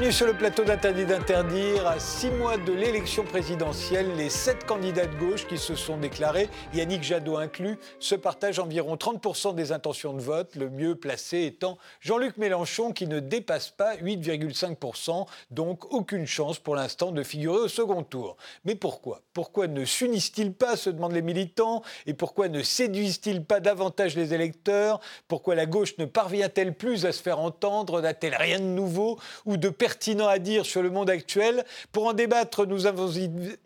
Bienvenue sur le plateau d'Interdit d'interdire. À six mois de l'élection présidentielle, les sept candidats de gauche qui se sont déclarés, Yannick Jadot inclus, se partagent environ 30% des intentions de vote, le mieux placé étant Jean-Luc Mélenchon qui ne dépasse pas 8,5%, donc aucune chance pour l'instant de figurer au second tour. Mais pourquoi? Pourquoi ne s'unissent-ils pas, se demandent les militants, et pourquoi ne séduisent-ils pas davantage les électeurs? Pourquoi la gauche ne parvient-elle plus à se faire entendre? N'a-t-elle rien de nouveau? Ou de à dire sur le monde actuel. Pour en débattre, nous avons,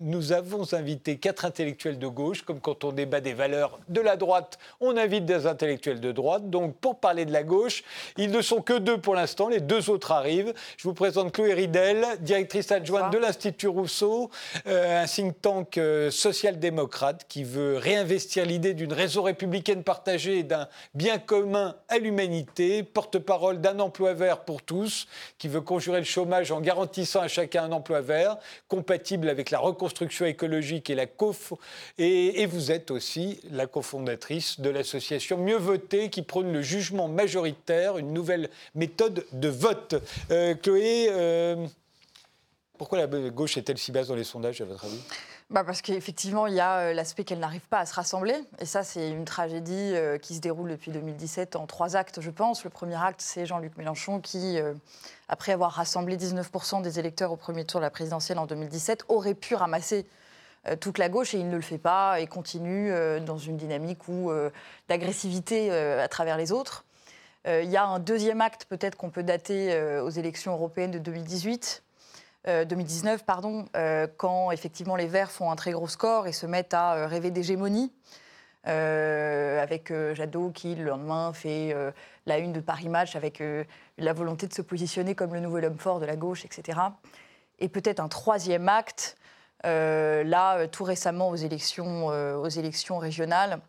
nous avons invité quatre intellectuels de gauche, comme quand on débat des valeurs de la droite, on invite des intellectuels de droite. Donc pour parler de la gauche, ils ne sont que deux pour l'instant, les deux autres arrivent. Je vous présente Chloé Ridel, directrice adjointe de l'Institut Rousseau, euh, un think tank euh, social-démocrate qui veut réinvestir l'idée d'une raison républicaine partagée et d'un bien commun à l'humanité, porte-parole d'un emploi vert pour tous, qui veut conjurer le chômage en garantissant à chacun un emploi vert, compatible avec la reconstruction écologique et la COF. Et, vous êtes aussi la cofondatrice de l'association Mieux voter qui prône le jugement majoritaire, une nouvelle méthode de vote. Euh, Chloé, euh, pourquoi la gauche est-elle si basse dans les sondages, à votre avis? Bah parce qu'effectivement, il y a euh, l'aspect qu'elle n'arrive pas à se rassembler. Et ça, c'est une tragédie euh, qui se déroule depuis 2017 en trois actes, je pense. Le premier acte, c'est Jean-Luc Mélenchon qui, euh, après avoir rassemblé 19% des électeurs au premier tour de la présidentielle en 2017, aurait pu ramasser toute la gauche et il ne le fait pas et continue dans une dynamique d'agressivité à travers les autres. Il y a un deuxième acte peut-être qu'on peut dater aux élections européennes de 2018 2019, euh, pardon, euh, quand effectivement les Verts font un très gros score et se mettent à euh, rêver d'hégémonie. avec Jadot qui, le lendemain, fait la une de Paris Match avec la volonté de se positionner comme le nouvel homme fort de la gauche, etc. Et peut-être un troisième acte, là, tout récemment aux élections, aux élections régionales,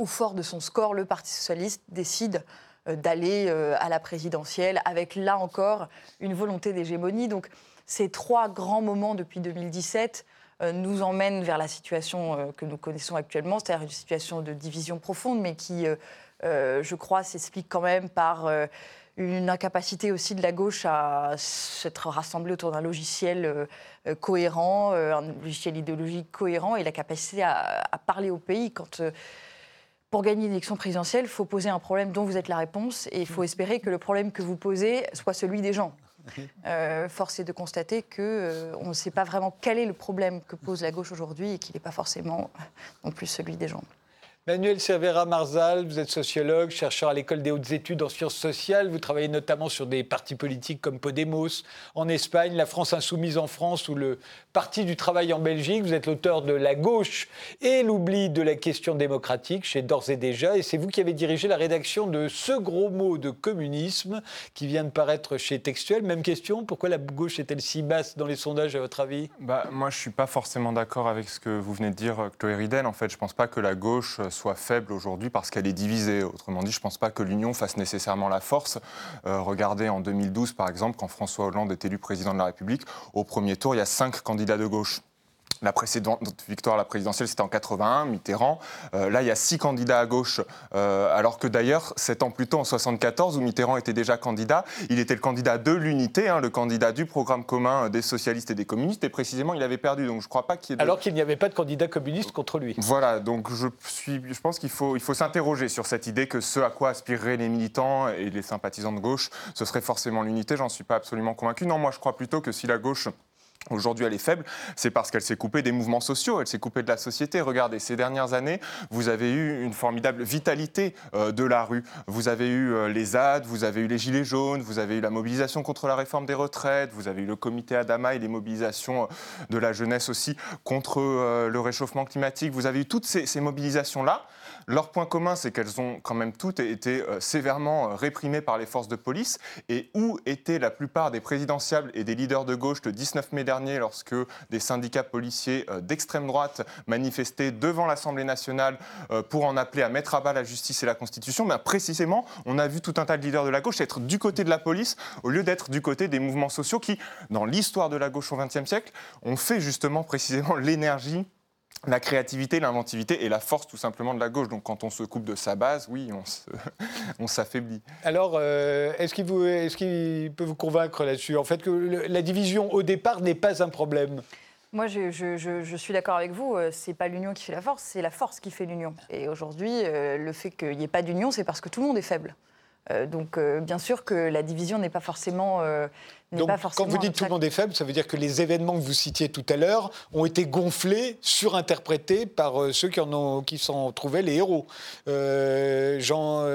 où, fort de son score, le Parti socialiste décide d'aller à la présidentielle avec, là encore, une volonté d'hégémonie. Donc, ces trois grands moments depuis 2017 euh, nous emmènent vers la situation euh, que nous connaissons actuellement, c'est-à-dire une situation de division profonde, mais qui, euh, je crois, s'explique quand même par une incapacité aussi de la gauche à s'être rassemblée autour d'un logiciel cohérent, un logiciel idéologique cohérent, et la capacité à, à parler au pays quand pour gagner une élection présidentielle, il faut poser un problème dont vous êtes la réponse et il faut espérer que le problème que vous posez soit celui des gens. Euh, force est de constater qu'on euh, on ne sait pas vraiment quel est le problème que pose la gauche aujourd'hui et qu'il n'est pas forcément non plus celui des gens. Manuel Cervera Marzal, vous êtes sociologue, chercheur à l'école des hautes études en sciences sociales. Vous travaillez notamment sur des partis politiques comme Podemos en Espagne, la France insoumise en France ou le Parti du travail en Belgique. Vous êtes l'auteur de La gauche et l'oubli de la question démocratique chez D'ores et déjà. Et c'est vous qui avez dirigé la rédaction de ce gros mot de communisme qui vient de paraître chez Textuel. Même question, pourquoi la gauche est-elle si basse dans les sondages à votre avis? Bah, Moi, je ne suis pas forcément d'accord avec ce que vous venez de dire, Chloé Ridel. En fait, je ne pense pas que la gauche soit faible aujourd'hui parce qu'elle est divisée. Autrement dit, je ne pense pas que l'union fasse nécessairement la force. Euh, regardez en 2012, par exemple, quand François Hollande est élu président de la République, au premier tour, il y a cinq candidats de gauche. La précédente victoire à la présidentielle, c'était en 81, Mitterrand. Euh, là, il y a six candidats à gauche, euh, alors que d'ailleurs, sept ans plus tôt, en 74, où Mitterrand était déjà candidat, il était le candidat de l'unité, hein, le candidat du programme commun des socialistes et des communistes, et précisément, il avait perdu. Donc, je crois pas qu'il y ait. Alors qu'il n'y avait pas de candidat communiste contre lui. Voilà. Donc, je suis, je pense qu'il faut, il faut s'interroger sur cette idée que ce à quoi aspireraient les militants et les sympathisants de gauche, ce serait forcément l'unité. J'en suis pas absolument convaincu. Non, moi, je crois plutôt que si la gauche Aujourd'hui, elle est faible, c'est parce qu'elle s'est coupée des mouvements sociaux, elle s'est coupée de la société. Regardez, ces dernières années, vous avez eu une formidable vitalité euh, de la rue. Vous avez eu euh, les ZAD, vous avez eu les Gilets jaunes, vous avez eu la mobilisation contre la réforme des retraites, vous avez eu le comité Adama et les mobilisations euh, de la jeunesse aussi contre le réchauffement climatique. Vous avez eu toutes ces mobilisations-là. Leur point commun, c'est qu'elles ont quand même toutes été euh, sévèrement euh, réprimées par les forces de police. Et où étaient la plupart des présidentiables et des leaders de gauche le 19 mai dernier, lorsque des syndicats policiers euh, d'extrême droite manifestaient devant l'Assemblée nationale pour en appeler à mettre à bas la justice et la Constitution? Ben, Précisément, on a vu tout un tas de leaders de la gauche être du côté de la police au lieu d'être du côté des mouvements sociaux qui, dans l'histoire de la gauche au XXe siècle, ont fait justement précisément l'énergie la créativité, l'inventivité et la force tout simplement de la gauche. Donc quand on se coupe de sa base, oui, on s'affaiblit. Alors, euh, est-ce qu'il peut vous convaincre là-dessus? En fait, que la division au départ n'est pas un problème moi, je, suis d'accord avec vous. Euh, c'est pas l'union qui fait la force, c'est la force qui fait l'union. Et aujourd'hui, euh, le fait qu'il n'y ait pas d'union, c'est parce que tout le monde est faible. Euh, donc, bien sûr que la division n'est pas forcément. donc, pas forcément quand vous dites tout le monde est faible, ça veut dire que les événements que vous citiez tout à l'heure ont été gonflés, surinterprétés par ceux qui en ont, qui s'en trouvaient les héros. Jean,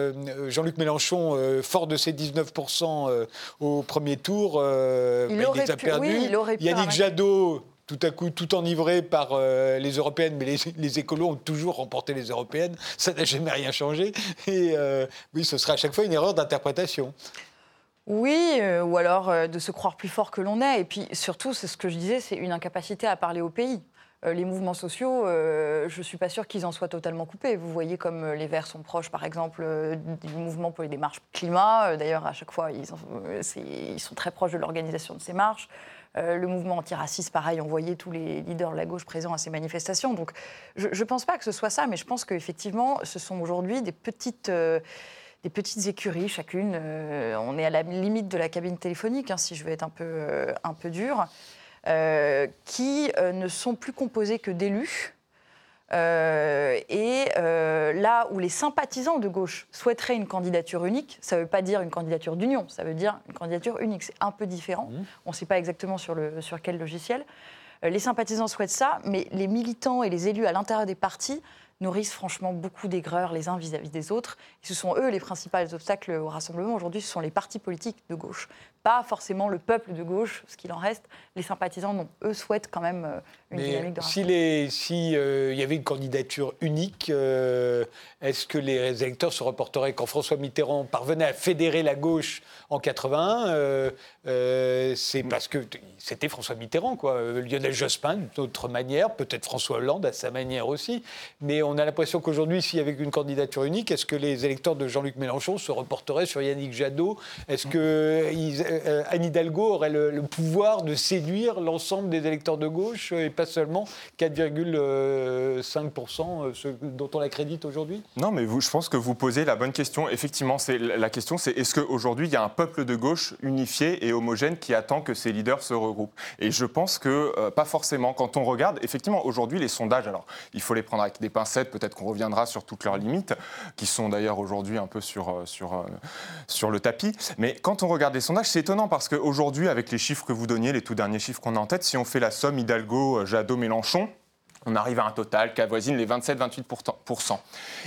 Jean-Luc Mélenchon, fort de ses 19% au premier tour, il, bah, les a perdus. Yannick Jadot tout à coup tout enivré par euh, les européennes, mais les, écolos ont toujours remporté les européennes, ça n'a jamais rien changé. Et euh, oui, ce sera à chaque fois une erreur d'interprétation. Oui, euh, ou alors de se croire plus fort que l'on est. Et puis surtout, c'est ce que je disais, c'est une incapacité à parler au pays. les mouvements sociaux, je ne suis pas sûre qu'ils en soient totalement coupés. Vous voyez comme les Verts sont proches, par exemple, du mouvement pour les démarches climat. D'ailleurs, à chaque fois, ils, sont très proches de l'organisation de ces marches. Euh, le mouvement antiraciste, pareil, on voyait tous les leaders de la gauche présents à ces manifestations. Donc je ne pense pas que ce soit ça, mais je pense qu'effectivement, ce sont aujourd'hui des petites... Euh, des petites écuries chacune. Euh, on est à la limite de la cabine téléphonique, hein, si je veux être un peu, un peu dur, qui ne sont plus composées que d'élus, euh, et euh, là où les sympathisants de gauche souhaiteraient une candidature unique, ça ne veut pas dire une candidature d'union, ça veut dire une candidature unique. C'est un peu différent. Mmh. On ne sait pas exactement sur, le, sur quel logiciel. Euh, les sympathisants souhaitent ça, mais les militants et les élus à l'intérieur des partis nourrissent franchement beaucoup d'aigreur les uns vis-à-vis des autres. Et ce sont eux les principaux obstacles au rassemblement. Aujourd'hui, ce sont les partis politiques de gauche, pas forcément le peuple de gauche, ce qu'il en reste. Les sympathisants, non, eux souhaitent quand même euh, une dynamique de. S'il euh, y avait une candidature unique, euh, est-ce que les électeurs se reporteraient quand François Mitterrand parvenait à fédérer la gauche en 81 C'est parce que c'était François Mitterrand, quoi. Lionel Jospin, d'une autre manière, peut-être François Hollande à sa manière aussi. Mais on a l'impression qu'aujourd'hui, s'il y avait une candidature unique, est-ce que les électeurs de Jean-Luc Mélenchon se reporteraient sur Yannick Jadot? Est-ce que euh, Anne Hidalgo aurait le, pouvoir de séduire l'ensemble des électeurs de gauche et pas seulement 4,5% euh, ceux dont on l'accrédite aujourd'hui? Non, mais je pense que vous posez la bonne question. Effectivement, la question, c'est est-ce qu'aujourd'hui, il y a un peuple de gauche unifié et homogène qui attend que ses leaders se regroupent? Et je pense que euh, pas forcément. Quand on regarde, effectivement, aujourd'hui, les sondages, alors il faut les prendre avec des pincettes, peut-être qu'on reviendra sur toutes leurs limites, qui sont d'ailleurs aujourd'hui un peu sur, sur, sur le tapis. Mais quand on regarde les sondages, c'est étonnant parce qu'aujourd'hui, avec les chiffres que vous donniez, les tout derniers chiffres qu'on a en tête, si on fait la somme Hidalgo, Jadot, Mélenchon, on arrive à un total qui avoisine les 27-28%.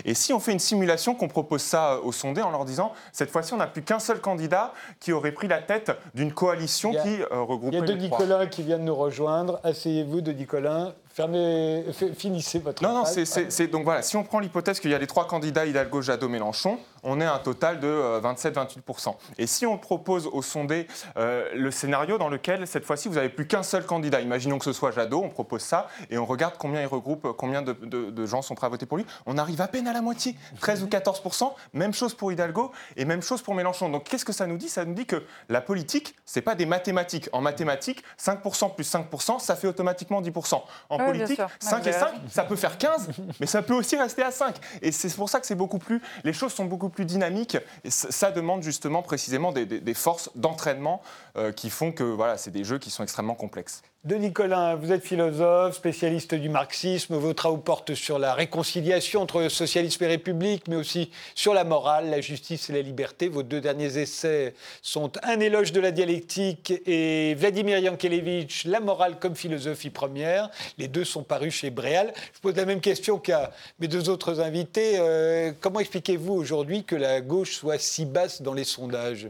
Et si on fait une simulation, qu'on propose ça aux sondés en leur disant, cette fois-ci, on n'a plus qu'un seul candidat qui aurait pris la tête d'une coalition qui regroupe. Il y a Denis Colin qui vient de nous rejoindre. Asseyez-vous, Denis Colin. Fermez, finissez votre. Non, non, c'est donc voilà. Si on prend l'hypothèse qu'il y a les trois candidats Hidalgo, Jadot, Mélenchon, on est à un total de 27-28%. Euh, Et si on propose au sondé euh, le scénario dans lequel cette fois-ci vous n'avez plus qu'un seul candidat, imaginons que ce soit Jadot, on propose ça et on regarde combien il regroupe, combien de, gens sont prêts à voter pour lui, on arrive à peine à la moitié, 13 ou 14%. Même chose pour Hidalgo et même chose pour Mélenchon. Donc qu'est-ce que ça nous dit? Ça nous dit que la politique, c'est pas des mathématiques. En mathématiques, 5% plus 5%, ça fait automatiquement 10%. En politique, 5 et 5, ça peut faire 15, mais ça peut aussi rester à 5. Et c'est pour ça que c'est beaucoup plus, les choses sont beaucoup plus dynamiques. Et ça demande justement précisément des, forces d'entraînement euh, qui font que voilà, c'est des jeux qui sont extrêmement complexes. Denis Collin, vous êtes philosophe, spécialiste du marxisme. Vos travaux portent sur la réconciliation entre socialisme et république, mais aussi sur la morale, la justice et la liberté. Vos deux derniers essais sont Un éloge de la dialectique et Vladimir Yankelevitch, La morale comme philosophie première. Les deux sont parus chez Bréal. Je pose la même question qu'à mes deux autres invités. Euh, comment expliquez-vous aujourd'hui que la gauche soit si basse dans les sondages?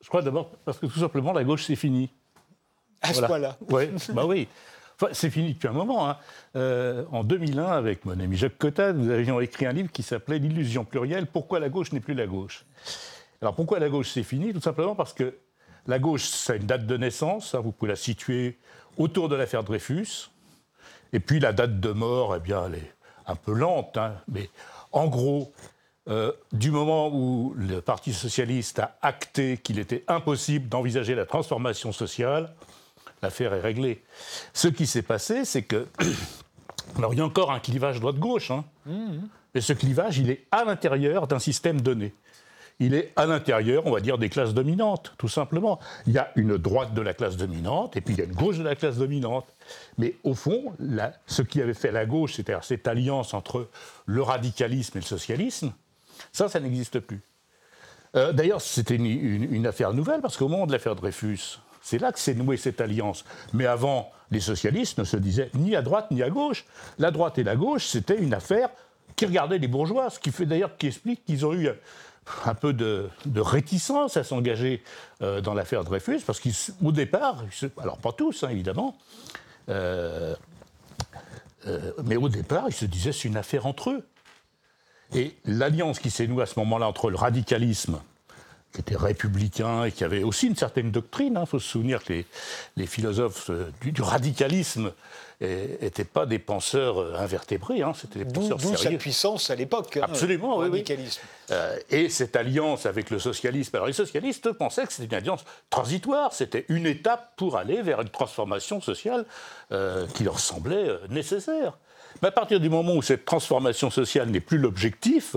Je crois d'abord parce que tout simplement la gauche c'est fini. À ce point-là ouais, bah oui. Enfin, c'est fini depuis un moment. Hein. Euh, en 2001, avec mon ami Jacques Cottade, nous avions écrit un livre qui s'appelait L'illusion plurielle Pourquoi la gauche n'est plus la gauche? Alors pourquoi la gauche c'est fini? Tout simplement parce que la gauche, ça a une date de naissance. Hein. vous pouvez la situer autour de l'affaire Dreyfus. Et puis la date de mort, eh bien, elle est un peu lente. Hein. mais en gros, euh, du moment où le Parti socialiste a acté qu'il était impossible d'envisager la transformation sociale, l'affaire est réglée. Ce qui s'est passé, c'est que Alors il y a encore un clivage droite-gauche, hein. mais ce clivage, il est à l'intérieur d'un système donné. Il est à l'intérieur, on va dire, des classes dominantes, tout simplement. Il y a une droite de la classe dominante et puis il y a une gauche de la classe dominante. Mais au fond, ce qui avait fait la gauche, c'est-à-dire cette alliance entre le radicalisme et le socialisme, ça, ça n'existe plus. Euh, d'ailleurs, c'était une, affaire nouvelle parce qu'au moment de l'affaire Dreyfus, c'est là que s'est nouée cette alliance. Mais avant, les socialistes ne se disaient ni à droite ni à gauche. La droite et la gauche, c'était une affaire qui regardait les bourgeois, ce qui fait d'ailleurs qui explique qu'ils ont eu un peu de, réticence à s'engager euh, dans l'affaire Dreyfus, parce qu'au départ, alors pas tous hein, évidemment, euh, mais au départ, ils se disaient c'est une affaire entre eux. Et l'alliance qui s'est nouée à ce moment-là entre le radicalisme, qui était républicain et qui avait aussi une certaine doctrine, il hein, faut se souvenir que les, philosophes euh, du, radicalisme n'étaient pas des penseurs euh, invertébrés, hein, c'était des penseurs D'où sa puissance à l'époque. Hein, Absolument, oui. Radicalisme. Euh, et cette alliance avec le socialisme. Alors les socialistes pensaient que c'était une alliance transitoire, c'était une étape pour aller vers une transformation sociale qui leur semblait nécessaire. Mais à partir du moment où cette transformation sociale n'est plus l'objectif,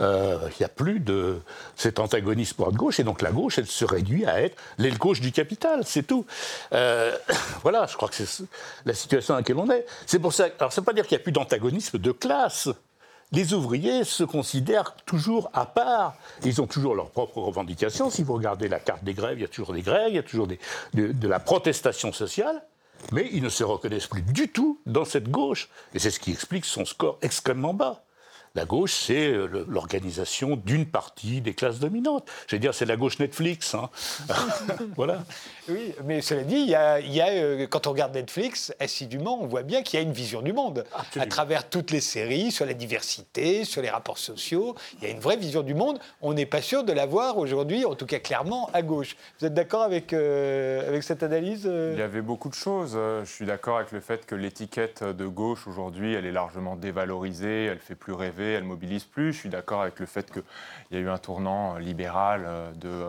euh, il n'y a plus de cet antagonisme droite-gauche, et donc la gauche, elle se réduit à être l'aile gauche du capital, c'est tout. Euh, voilà, je crois que c'est la situation à laquelle on est. C'est pour ça. Alors, ça ne veut pas dire qu'il n'y a plus d'antagonisme de classe. Les ouvriers se considèrent toujours à part. Ils ont toujours leurs propres revendications. Si vous regardez la carte des grèves, il y a toujours des grèves, il y a toujours de, de la protestation sociale mais ils ne se reconnaissent plus du tout dans cette gauche. Et c'est ce qui explique son score extrêmement bas. La gauche, c'est euh, l'organisation d'une partie des classes dominantes. Je veux dire, c'est la gauche Netflix. Hein. voilà. Oui, mais cela dit, il y a, euh, quand on regarde Netflix, assidûment, on voit bien qu'il y a une vision du monde. À travers toutes les séries, sur la diversité, sur les rapports sociaux, il y a une vraie vision du monde. On n'est pas sûr de l'avoir aujourd'hui, en tout cas clairement, à gauche. Vous êtes d'accord avec, euh, avec cette analyse Il y avait beaucoup de choses. Je suis d'accord avec le fait que l'étiquette de gauche, aujourd'hui, elle est largement dévalorisée, elle fait plus rêver elle mobilise plus. Je suis d'accord avec le fait qu'il y a eu un tournant libéral euh, de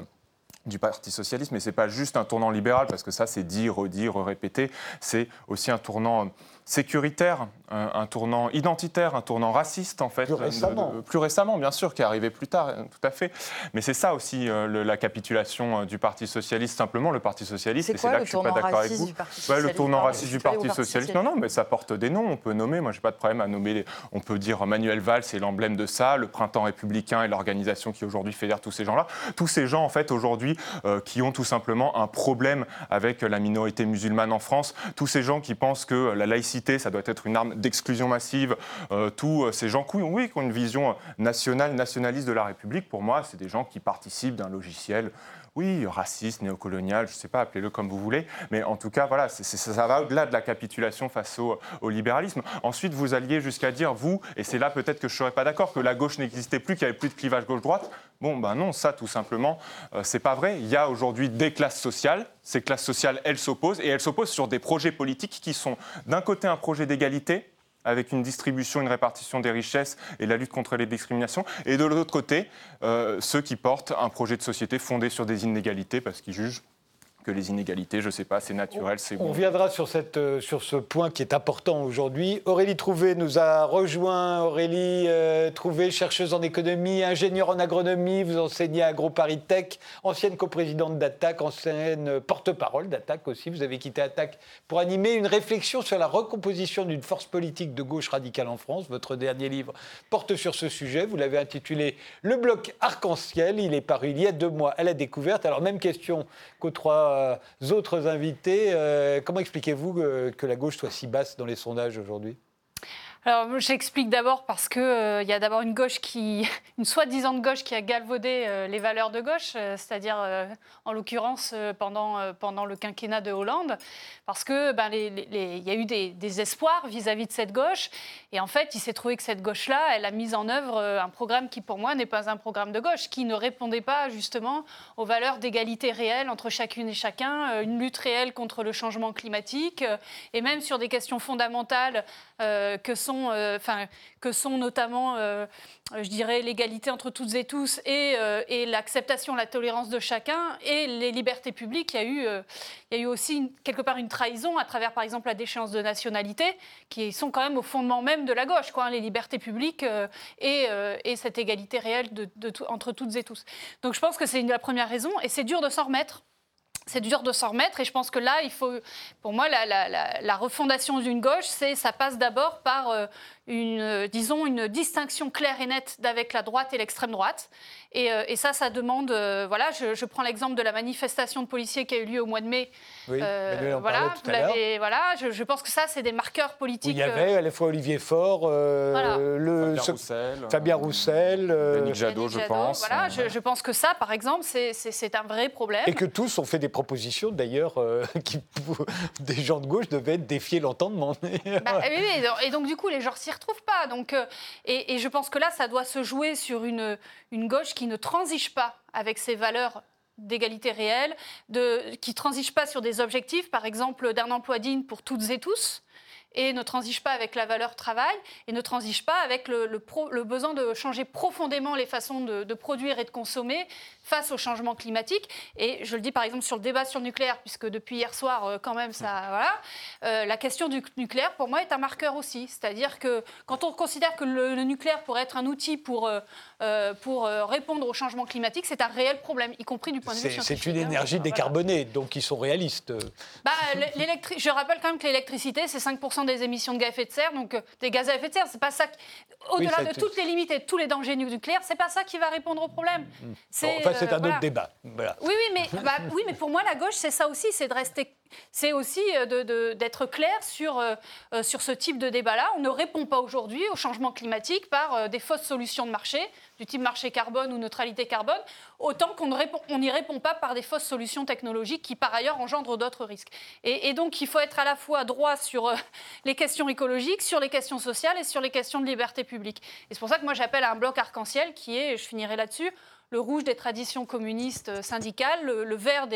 du Parti socialiste, mais ce n'est pas juste un tournant libéral, parce que ça, c'est dit, redit, répété, c'est aussi un tournant sécuritaire, un, tournant identitaire, un tournant raciste en fait. Plus récemment. plus récemment, bien sûr, qui est arrivé plus tard, tout à fait. Mais c'est ça aussi euh, la capitulation euh, du Parti socialiste. Simplement, le Parti socialiste, et c'est là que je suis pas d'accord avec vous. le tournant raciste du Parti socialiste. Non, non, mais ça porte des noms. On peut nommer. Moi, j'ai pas de problème à nommer. On peut dire Manuel Valls, c'est l'emblème de ça. Le Printemps républicain et l'organisation qui aujourd'hui fédère tous ces gens-là. Tous ces gens, en fait, aujourd'hui, euh, qui ont tout simplement un problème avec la minorité musulmane en France. Tous ces gens qui pensent que la laïcité ça doit être une arme d'exclusion massive. Euh, tous euh, ces gens qui ont une vision nationale, nationaliste de la République, pour moi, c'est des gens qui participent d'un logiciel oui, raciste, néocolonial, je ne sais pas, appelez-le comme vous voulez, mais en tout cas, voilà, ça va au-delà de la capitulation face au, libéralisme. Ensuite, vous alliez jusqu'à dire, vous, et c'est là peut-être que je ne serais pas d'accord, que la gauche n'existait plus, qu'il n'y avait plus de clivage gauche-droite. Bon, ben non, ça, tout simplement, euh, c'est pas vrai. Il y a aujourd'hui des classes sociales. Ces classes sociales, elles s'opposent, et elles s'opposent sur des projets politiques qui sont, d'un côté, un projet d'égalité, avec une distribution, une répartition des richesses et la lutte contre les discriminations. Et de l'autre côté, euh, ceux qui portent un projet de société fondé sur des inégalités parce qu'ils jugent que les inégalités, je ne sais pas, c'est naturel, c'est On viendra sur, cette, euh, sur ce point qui est important aujourd'hui. Aurélie Trouvé nous a rejoint. Aurélie euh, Trouvé, chercheuse en économie, ingénieure en agronomie, vous enseignez à AgroParisTech, ancienne coprésidente d'Attac, ancienne porte-parole d'Attac aussi. Vous avez quitté Attac pour animer une réflexion sur la recomposition d'une force politique de gauche radicale en France. Votre dernier livre porte sur ce sujet. Vous l'avez intitulé Le bloc arc-en-ciel. Il est paru il y a deux mois à la découverte. Alors, même question qu'aux trois euh, autres invités. Euh, comment expliquez-vous que la gauche soit si basse dans les sondages aujourd'hui? Alors, j'explique d'abord parce qu'il euh, y a d'abord une gauche qui, une soi-disant gauche qui a galvaudé euh, les valeurs de gauche, euh, c'est-à-dire, en l'occurrence, pendant, pendant le quinquennat de Hollande, parce que ben, il y a eu des, espoirs vis-à-vis de cette gauche, et en fait, il s'est trouvé que cette gauche-là, elle a mis en œuvre un programme qui, pour moi, n'est pas un programme de gauche, qui ne répondait pas justement aux valeurs d'égalité réelle entre chacune et chacun, une lutte réelle contre le changement climatique, et même sur des questions fondamentales que sont enfin, que sont notamment, je dirais, l'égalité entre toutes et tous et, l'acceptation, la tolérance de chacun et les libertés publiques. Il y a eu, il y a eu aussi quelque part une trahison à travers, par exemple, la déchéance de nationalité, qui sont quand même au fondement même de la gauche, quoi, hein, les libertés publiques et, et, cette égalité réelle entre toutes et tous. Donc je pense que c'est la première raison, et c'est dur de s'en remettre c'est dur de s'en remettre. Et je pense que là, il faut, pour moi, la, refondation d'une gauche, c'est, ça passe d'abord par euh, une, disons, une distinction claire et nette d'avec la droite et l'extrême droite. Et, euh, ça, ça demande, euh, voilà, je, prends l'exemple de la manifestation de policiers qui a eu lieu au mois de mai. Oui, voilà, tout à voilà, je, pense que ça, c'est des marqueurs politiques. il y avait à la fois Olivier Faure, le Fabien Roussel, Fabien Roussel, Jadot, je pense. Voilà, je, pense que ça, par exemple, c'est un vrai problème. Et que tous ont fait des propositions, d'ailleurs, euh, qui des gens de gauche devaient défier l'entendement. Bah, et donc du coup, les gens s'y retrouvent pas. Donc, euh, et, je pense que là, ça doit se jouer sur une, une gauche qui ne transige pas avec ses valeurs d'égalité réelle, de, qui transige pas sur des objectifs, par exemple d'un emploi digne pour toutes et tous, et ne transige pas avec la valeur travail et ne transige pas avec le, le, besoin de changer profondément les façons de, produire et de consommer face au changement climatique. Et je le dis par exemple sur le débat sur le nucléaire, puisque depuis hier soir, euh, quand même, ça. Voilà. Euh, la question du nucléaire, pour moi, est un marqueur aussi. C'est-à-dire que quand on considère que le, nucléaire pourrait être un outil pour, euh, pour répondre au changement climatique, c'est un réel problème, y compris du point de vue scientifique. C'est une hein. énergie décarbonée, donc ils sont réalistes. Bah, je rappelle quand même que l'électricité, c'est 5% des émissions de gaz à effet de serre, donc des gaz à effet de serre, c'est pas ça. Au-delà de toutes les limites et tous les dangers nucléaires, c'est pas ça qui va répondre au problème. Mm. C'est c'est un autre débat. Oui, oui, mais, bah, oui, mais pour moi, la gauche, c'est ça aussi, c'est de rester c'est aussi euh, d'être clair sur, euh, euh, sur ce type de débat-là. On ne répond pas aujourd'hui au changement climatique par des fausses solutions de marché, du type marché carbone ou neutralité carbone, autant qu'on n'y répond pas par des fausses solutions technologiques qui, par ailleurs, engendrent d'autres risques. Et, donc, il faut être à la fois droit sur les questions écologiques, sur les questions sociales et sur les questions de liberté publique. Et c'est pour ça que moi, j'appelle à un bloc arc-en-ciel qui est, je finirai là-dessus, le rouge des traditions communistes euh, syndicales, le, vert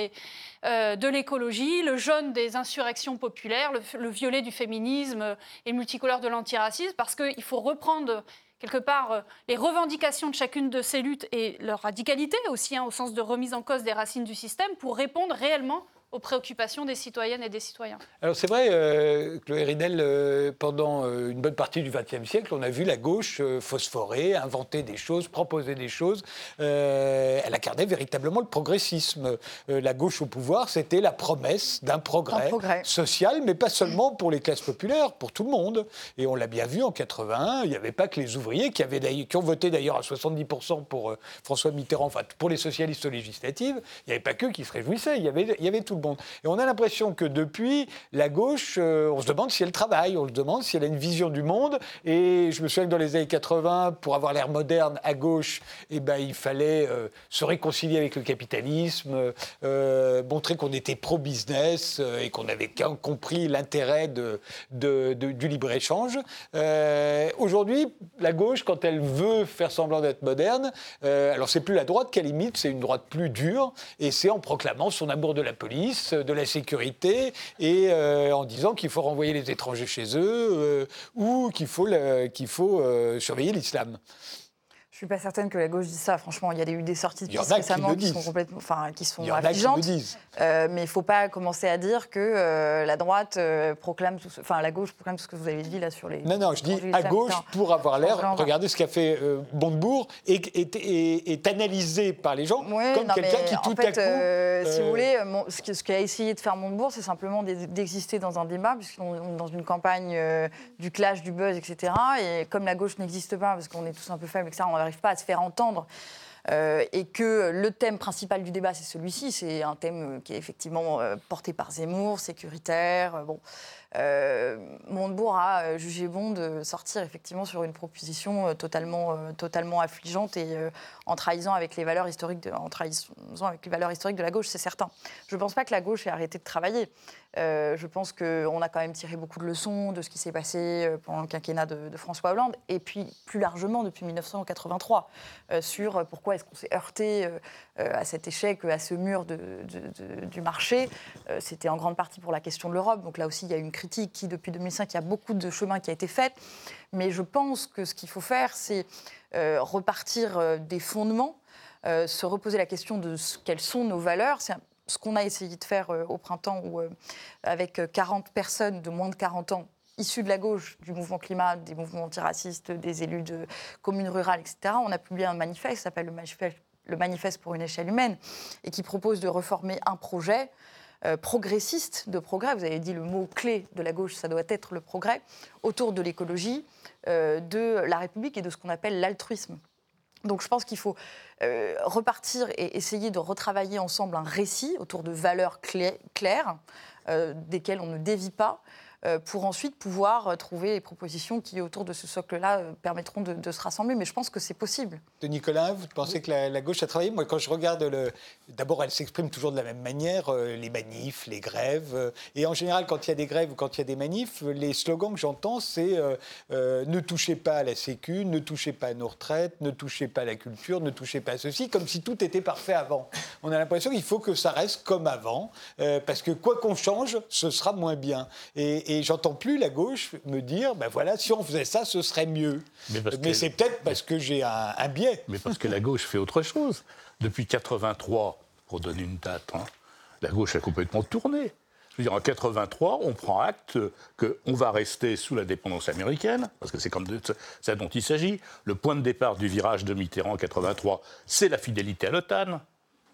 euh, de l'écologie, le jaune des insurrections populaires, le, violet du féminisme euh, et multicolore de l'antiracisme, parce qu'il faut reprendre quelque part les revendications de chacune de ces luttes et leur radicalité aussi, hein, au sens de remise en cause des racines du système, pour répondre réellement aux préoccupations des citoyennes et des citoyens. Alors c'est vrai, euh, Chloé Rinel, euh, pendant euh, une bonne partie du XXe siècle, on a vu la gauche euh, phosphorer, inventer des choses, proposer des choses. elle incarnait véritablement le progressisme. la gauche au pouvoir, c'était la promesse d'un progrès, progrès, social, mais pas seulement pour les classes populaires, pour tout le monde. Et on l'a bien vu en 81, il n'y avait pas que les ouvriers qui, avaient qui ont voté d'ailleurs à 70% pour François Mitterrand, enfin pour les socialistes législatives, il n'y avait pas que qui se réjouissaient, il y avait, il y avait tout le et on a l'impression que depuis, la gauche, euh, on se demande si elle travaille, on se demande si elle a une vision du monde. Et je me souviens que dans les années 80, pour avoir l'air moderne à gauche, eh ben, il fallait euh, se réconcilier avec le capitalisme, euh, montrer qu'on était pro-business et qu'on avait compris l'intérêt du libre-échange. Aujourd'hui, la gauche, quand elle veut faire semblant d'être moderne, alors c'est plus la droite qu'elle imite, c'est une droite plus dure, et c'est en proclamant son amour de la police de la sécurité, et euh, en disant qu'il faut renvoyer les étrangers chez eux euh, ou qu'il faut, euh, surveiller l'islam. Suis pas certaine que la gauche dise ça. Franchement, il y a eu des sorties de récemment qui, sont complètement, enfin, qui sont affligeantes. Euh, mais il faut pas commencer à dire que euh, la droite euh, proclame, tout ce, enfin la gauche proclame tout ce que vous avez dit là sur les. Non, non, je dis à gauche pour avoir l'air. Regardez ce qu'a fait Montebourg et est, analysé par les gens comme quelqu'un qui tout fait, à coup. si vous voulez, ce, ce qu'a essayé de faire Montebourg, c'est simplement d'exister dans un débat puisqu'on est dans une campagne du clash, du buzz, etc. Et comme la gauche n'existe pas parce qu'on est tous un peu faibles, etc. On pas à se faire entendre. Euh, et que le thème principal du débat, c'est celui-ci. C'est un thème qui est effectivement euh, porté par Zemmour, sécuritaire. bon. Euh, Montebourg a jugé bon de sortir effectivement sur une proposition totalement, totalement affligeante et en trahissant avec les valeurs historiques de, en trahissant avec les valeurs historiques de la gauche, c'est certain. Je ne pense pas que la gauche ait arrêté de travailler. Euh, je pense qu'on a quand même tiré beaucoup de leçons de ce qui s'est passé euh, pendant le quinquennat de, François Hollande, et puis plus largement depuis 1983, euh, sur pourquoi pourquoi est-ce qu'on s'est heurté à cet échec, à ce mur du marché C'était en grande partie pour la question de l'Europe. Donc là aussi, il y a une qui, depuis 2005, il y a beaucoup de chemin qui a été fait. Mais je pense que ce qu'il faut faire, c'est repartir des fondements, se reposer la question de quelles sont nos valeurs. C'est ce qu'on a essayé de faire au printemps, avec 40 personnes de moins de 40 ans issus de la gauche, du mouvement climat, des mouvements antiracistes, des élus de communes rurales, etc., on a publié un manifeste qui s'appelle le manifeste, pour une échelle humaine et qui propose de reformer un projet euh, progressiste de progrès. Vous avez dit le mot clé de la gauche, ça doit être le progrès, autour de l'écologie, euh, de la République et de ce qu'on appelle l'altruisme. Donc je pense qu'il faut euh, repartir et essayer de retravailler ensemble un récit autour de valeurs claires, desquelles on ne dévie pas, euh, pour ensuite pouvoir euh, trouver les propositions qui, autour de ce socle-là, euh, permettront de, se rassembler. Mais je pense que c'est possible. De Nicolas, vous pensez que la, gauche a travaillé? Moi, quand je regarde le. D'abord, elle s'exprime toujours de la même manière, les manifs, les grèves. et en général, quand il y a des grèves ou quand il y a des manifs, les slogans que j'entends, c'est ne touchez pas à la Sécu, ne touchez pas à nos retraites, ne touchez pas à la culture, ne touchez pas à ceci, comme si tout était parfait avant. On a l'impression qu'il faut que ça reste comme avant, parce que quoi qu'on change, ce sera moins bien. Et, et j'entends plus la gauche me dire, ben voilà, si on faisait ça, ce serait mieux. Mais, c'est peut-être parce que j'ai un, biais. Mais parce que la gauche fait autre chose. Depuis 83, pour donner une date, hein, la gauche a complètement tourné. Je veux dire, en 83, on prend acte qu'on va rester sous la dépendance américaine, parce que c'est comme ça dont il s'agit. Le point de départ du virage de Mitterrand en 83, c'est la fidélité à l'OTAN.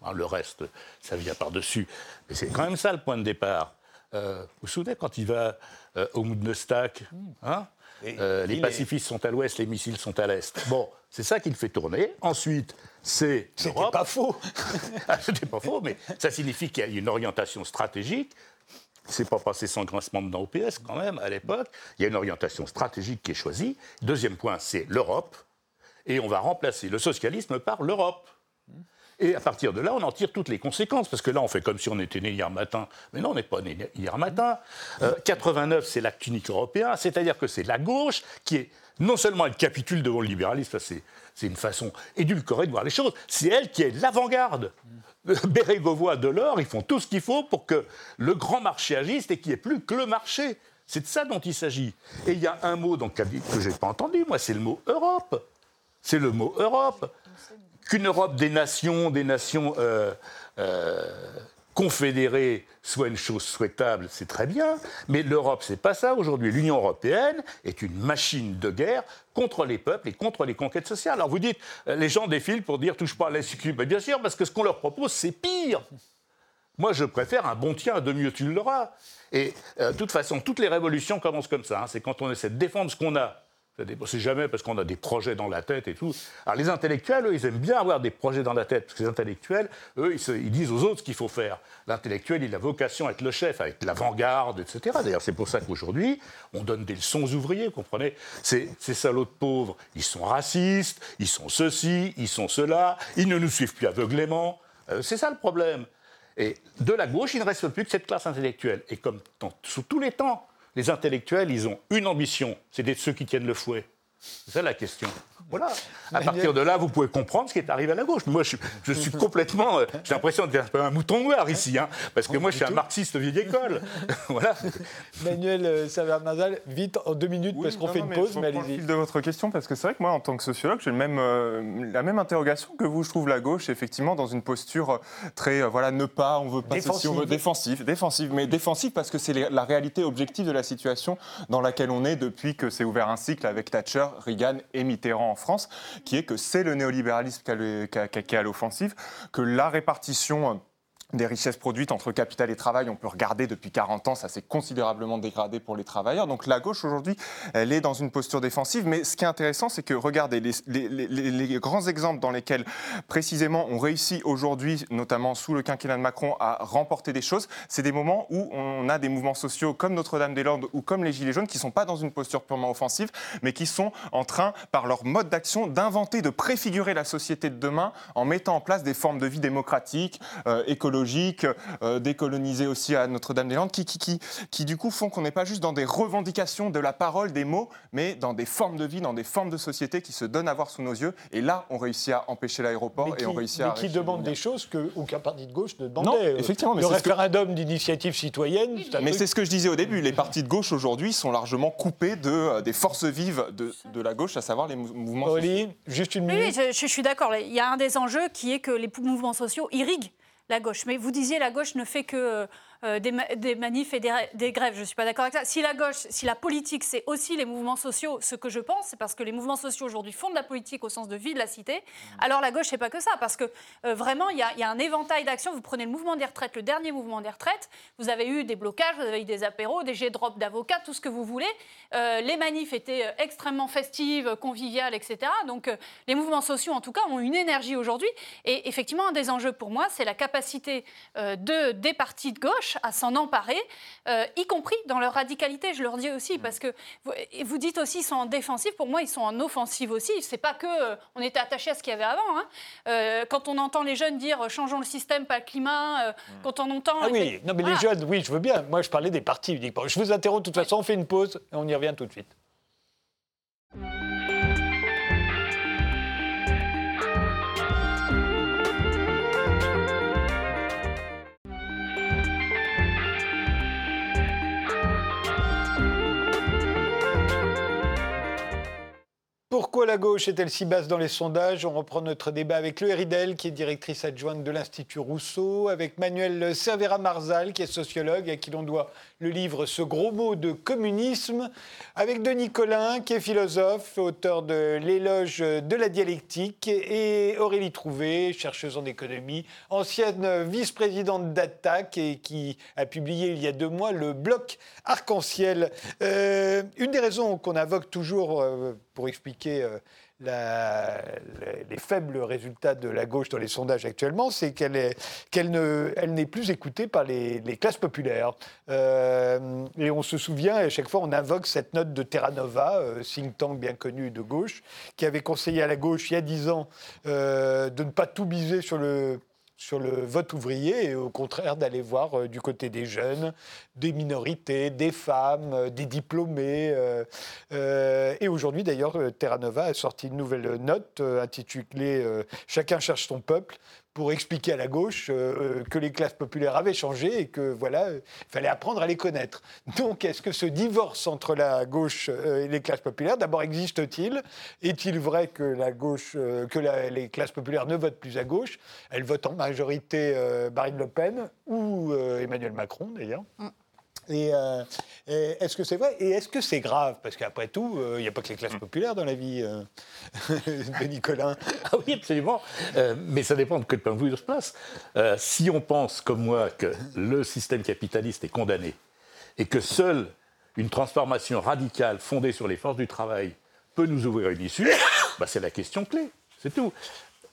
Hein, le reste, ça vient par-dessus. Mais c'est quand même ça le point de départ. Euh, vous vous souvenez quand il va euh, au Moudnestak hein euh, Les pacifistes sont à l'ouest, les missiles sont à l'est. Bon, c'est ça qu'il fait tourner. Ensuite, c'est C'était pas faux. Ah, c'était pas faux, mais ça signifie qu'il y a une orientation stratégique. C'est pas passé sans grincement dedans au PS quand même à l'époque. Il y a une orientation stratégique qui est choisie. Deuxième point, c'est l'Europe. Et on va remplacer le socialisme par l'Europe. Et à partir de là, on en tire toutes les conséquences, parce que là, on fait comme si on était né hier matin. Mais non, on n'est pas né hier matin. 89, euh, c'est l'acte unique européen, c'est-à-dire que c'est la gauche qui est non seulement elle capitule devant le libéralisme, c'est, une façon édulcorée de voir les choses, c'est elle qui est l'avant-garde. Bérégovoy, Delors, ils font tout ce qu'il faut pour que le grand marché agisse et qu'il n'y ait plus que le marché. C'est de ça dont il s'agit. Et il y a un mot donc, que je n'ai pas entendu, moi, c'est le mot Europe. C'est le mot Europe qu'une Europe des nations, des nations euh, euh, confédérées soit une chose souhaitable, c'est très bien, mais l'Europe, c'est pas ça aujourd'hui. L'Union européenne est une machine de guerre contre les peuples et contre les conquêtes sociales. Alors vous dites, euh, les gens défilent pour dire touche pas à la sécurité. bien sûr, parce que ce qu'on leur propose, c'est pire. Moi, je préfère un bon tien de mieux tu l'auras. Et de toute façon, toutes les révolutions commencent comme ça. Hein. C'est quand on essaie de défendre ce qu'on a c'est jamais parce qu'on a des projets dans la tête et tout. Alors les intellectuels, eux, ils aiment bien avoir des projets dans la tête, parce que les intellectuels, eux, ils, disent aux autres ce qu'il faut faire. L'intellectuel, il a vocation à être le chef, à être l'avant-garde, etc. D'ailleurs, c'est pour ça qu'aujourd'hui, on donne des leçons aux ouvriers, vous comprenez? Ces, ces salauds de pauvres, ils sont racistes, ils sont ceci, ils sont cela, ils ne nous suivent plus aveuglément. Euh, c'est ça le problème. Et de la gauche, il ne reste plus que cette classe intellectuelle. Et comme sous tous les temps, les intellectuels, ils ont une ambition, c'est d'être ceux qui tiennent le fouet. C'est ça la question. Voilà. À partir de là, vous pouvez comprendre ce qui est arrivé à la gauche. Moi, je, suis complètement. Euh, j'ai l'impression d'être un mouton noir ici, hein, parce que moi, je suis un marxiste vieille école. voilà. Manuel euh, Saver-Nazal, vite, en deux minutes, parce qu'on fait une pause, mais, allez-y. de votre question, parce que c'est vrai que moi, en tant que sociologue, j'ai même, euh, la même interrogation que vous. Je trouve la gauche, effectivement, dans une posture très. voilà, ne pas, on veut pas défensive. on veut défensif. Défensive, mais défensive parce que c'est la réalité objective de la situation dans laquelle on est depuis que s'est ouvert un cycle avec Thatcher, Reagan et Mitterrand en France, qui est que c'est le néolibéralisme qui est à l'offensive, que la répartition des richesses produites entre capital et travail, on peut regarder depuis 40 ans, ça s'est considérablement dégradé pour les travailleurs. Donc la gauche aujourd'hui, elle est dans une posture défensive. Mais ce qui est intéressant, c'est que regardez les, grands exemples dans lesquels précisément on réussit aujourd'hui, notamment sous le quinquennat de Macron, à remporter des choses, c'est des moments où on a des mouvements sociaux comme Notre-Dame-des-Landes ou comme les Gilets jaunes qui ne sont pas dans une posture purement offensive, mais qui sont en train, par leur mode d'action, d'inventer, de préfigurer la société de demain en mettant en place des formes de vie démocratiques, euh, écologiques, écologiques, décoloniser aussi à Notre-Dame-des-Landes, qui, qui, qui, qui, du coup font qu'on n'est pas juste dans des revendications de la parole, des mots, mais dans des formes de vie, dans des formes de société qui se donnent à voir sous nos yeux. Et là, on réussit à empêcher l'aéroport et on réussit à. Mais qui demande des choses qu'aucun parti de gauche ne demandait. Non, effectivement. Mais le référendum d'initiative citoyenne. Mais c'est ce que je disais au début. Les partis de gauche aujourd'hui sont largement coupés de, des forces vives de, de la gauche, à savoir les mouvements Aurélie, juste une minute. Oui, je, je suis d'accord. Il y a un des enjeux qui est que les mouvements sociaux irriguent la gauche. Mais vous disiez la gauche ne fait que euh, des, manifs et des, grèves. Je ne suis pas d'accord avec ça. Si la gauche, si la politique, c'est aussi les mouvements sociaux, ce que je pense, c'est parce que les mouvements sociaux aujourd'hui font de la politique au sens de vie de la cité, alors la gauche, c'est pas que ça. Parce que euh, vraiment, il y, a un éventail d'actions. Vous prenez le mouvement des retraites, le dernier mouvement des retraites, vous avez eu des blocages, vous avez eu des apéros, des jets drop d'avocats, tout ce que vous voulez. Euh, les manifs étaient extrêmement festives, conviviales, etc. Donc les mouvements sociaux, en tout cas, ont une énergie aujourd'hui. Et effectivement, un des enjeux pour moi, c'est la capacité de, des partis de gauche à s'en emparer, euh, y compris dans leur radicalité, je leur dis aussi, parce que vous, vous dites aussi ils sont en défensive, pour moi ils sont en offensive aussi. C'est pas que euh, on était attaché à ce qu'il y avait avant. Hein. Euh, quand on entend les jeunes dire changeons le système, pas le climat, quand on entend. Ah oui, non mais les jeunes, oui, je veux bien. Moi je parlais des partis uniquement. Je vous interromps de toute façon, on fait une pause et on y revient tout de suite. Pourquoi la gauche est-elle si basse dans les sondages? On reprend notre débat avec Le Ridel, qui est directrice adjointe de l'Institut Rousseau, avec Manuel Cervera-Marzal, qui est sociologue, à qui l'on doit le livre Ce gros mot de communisme, avec Denis Collin, qui est philosophe, auteur de L'éloge de la dialectique, et Aurélie Trouvé, chercheuse en économie, ancienne vice-présidente d'Attaque, et qui a publié il y a deux mois le bloc Arc-en-Ciel. Euh, une des raisons qu'on invoque toujours euh, pour expliquer euh, les, faibles résultats de la gauche dans les sondages actuellement, c'est qu'elle n'est plus écoutée par les, classes populaires. Euh, et on se souvient, à chaque fois, on invoque cette note de Terra Nova, euh, think tank bien connu de gauche, qui avait conseillé à la gauche il y a dix ans de ne pas tout biser sur le sur le vote ouvrier et au contraire d'aller voir euh, du côté des jeunes, des minorités, des femmes, euh, des diplômés. Euh, et aujourd'hui, d'ailleurs, Terra Nova a sorti une nouvelle note intitulée Chacun cherche son peuple pour expliquer à la gauche euh, euh, que les classes populaires avaient changé et que voilà, il fallait apprendre à les connaître. Donc, est-ce que ce divorce entre la gauche euh, et les classes populaires, d'abord existe-t-il? Est-il vrai que la gauche, que les classes populaires ne votent plus à gauche Elles votent en majorité Marine Le Pen ou Emmanuel Macron, d'ailleurs? Mm. Euh, et, est-ce que c'est vrai Et est-ce que c'est grave? Parce qu'après tout, euh, il n'y a pas que les classes mm. populaires dans la vie euh, de Nicolas. Ah oui, absolument. mais ça dépend de quel point de vue on se place. si on pense, comme moi, que le système capitaliste est condamné et que seule une transformation radicale fondée sur les forces du travail peut nous ouvrir une issue, bah c'est la question clé. C'est tout.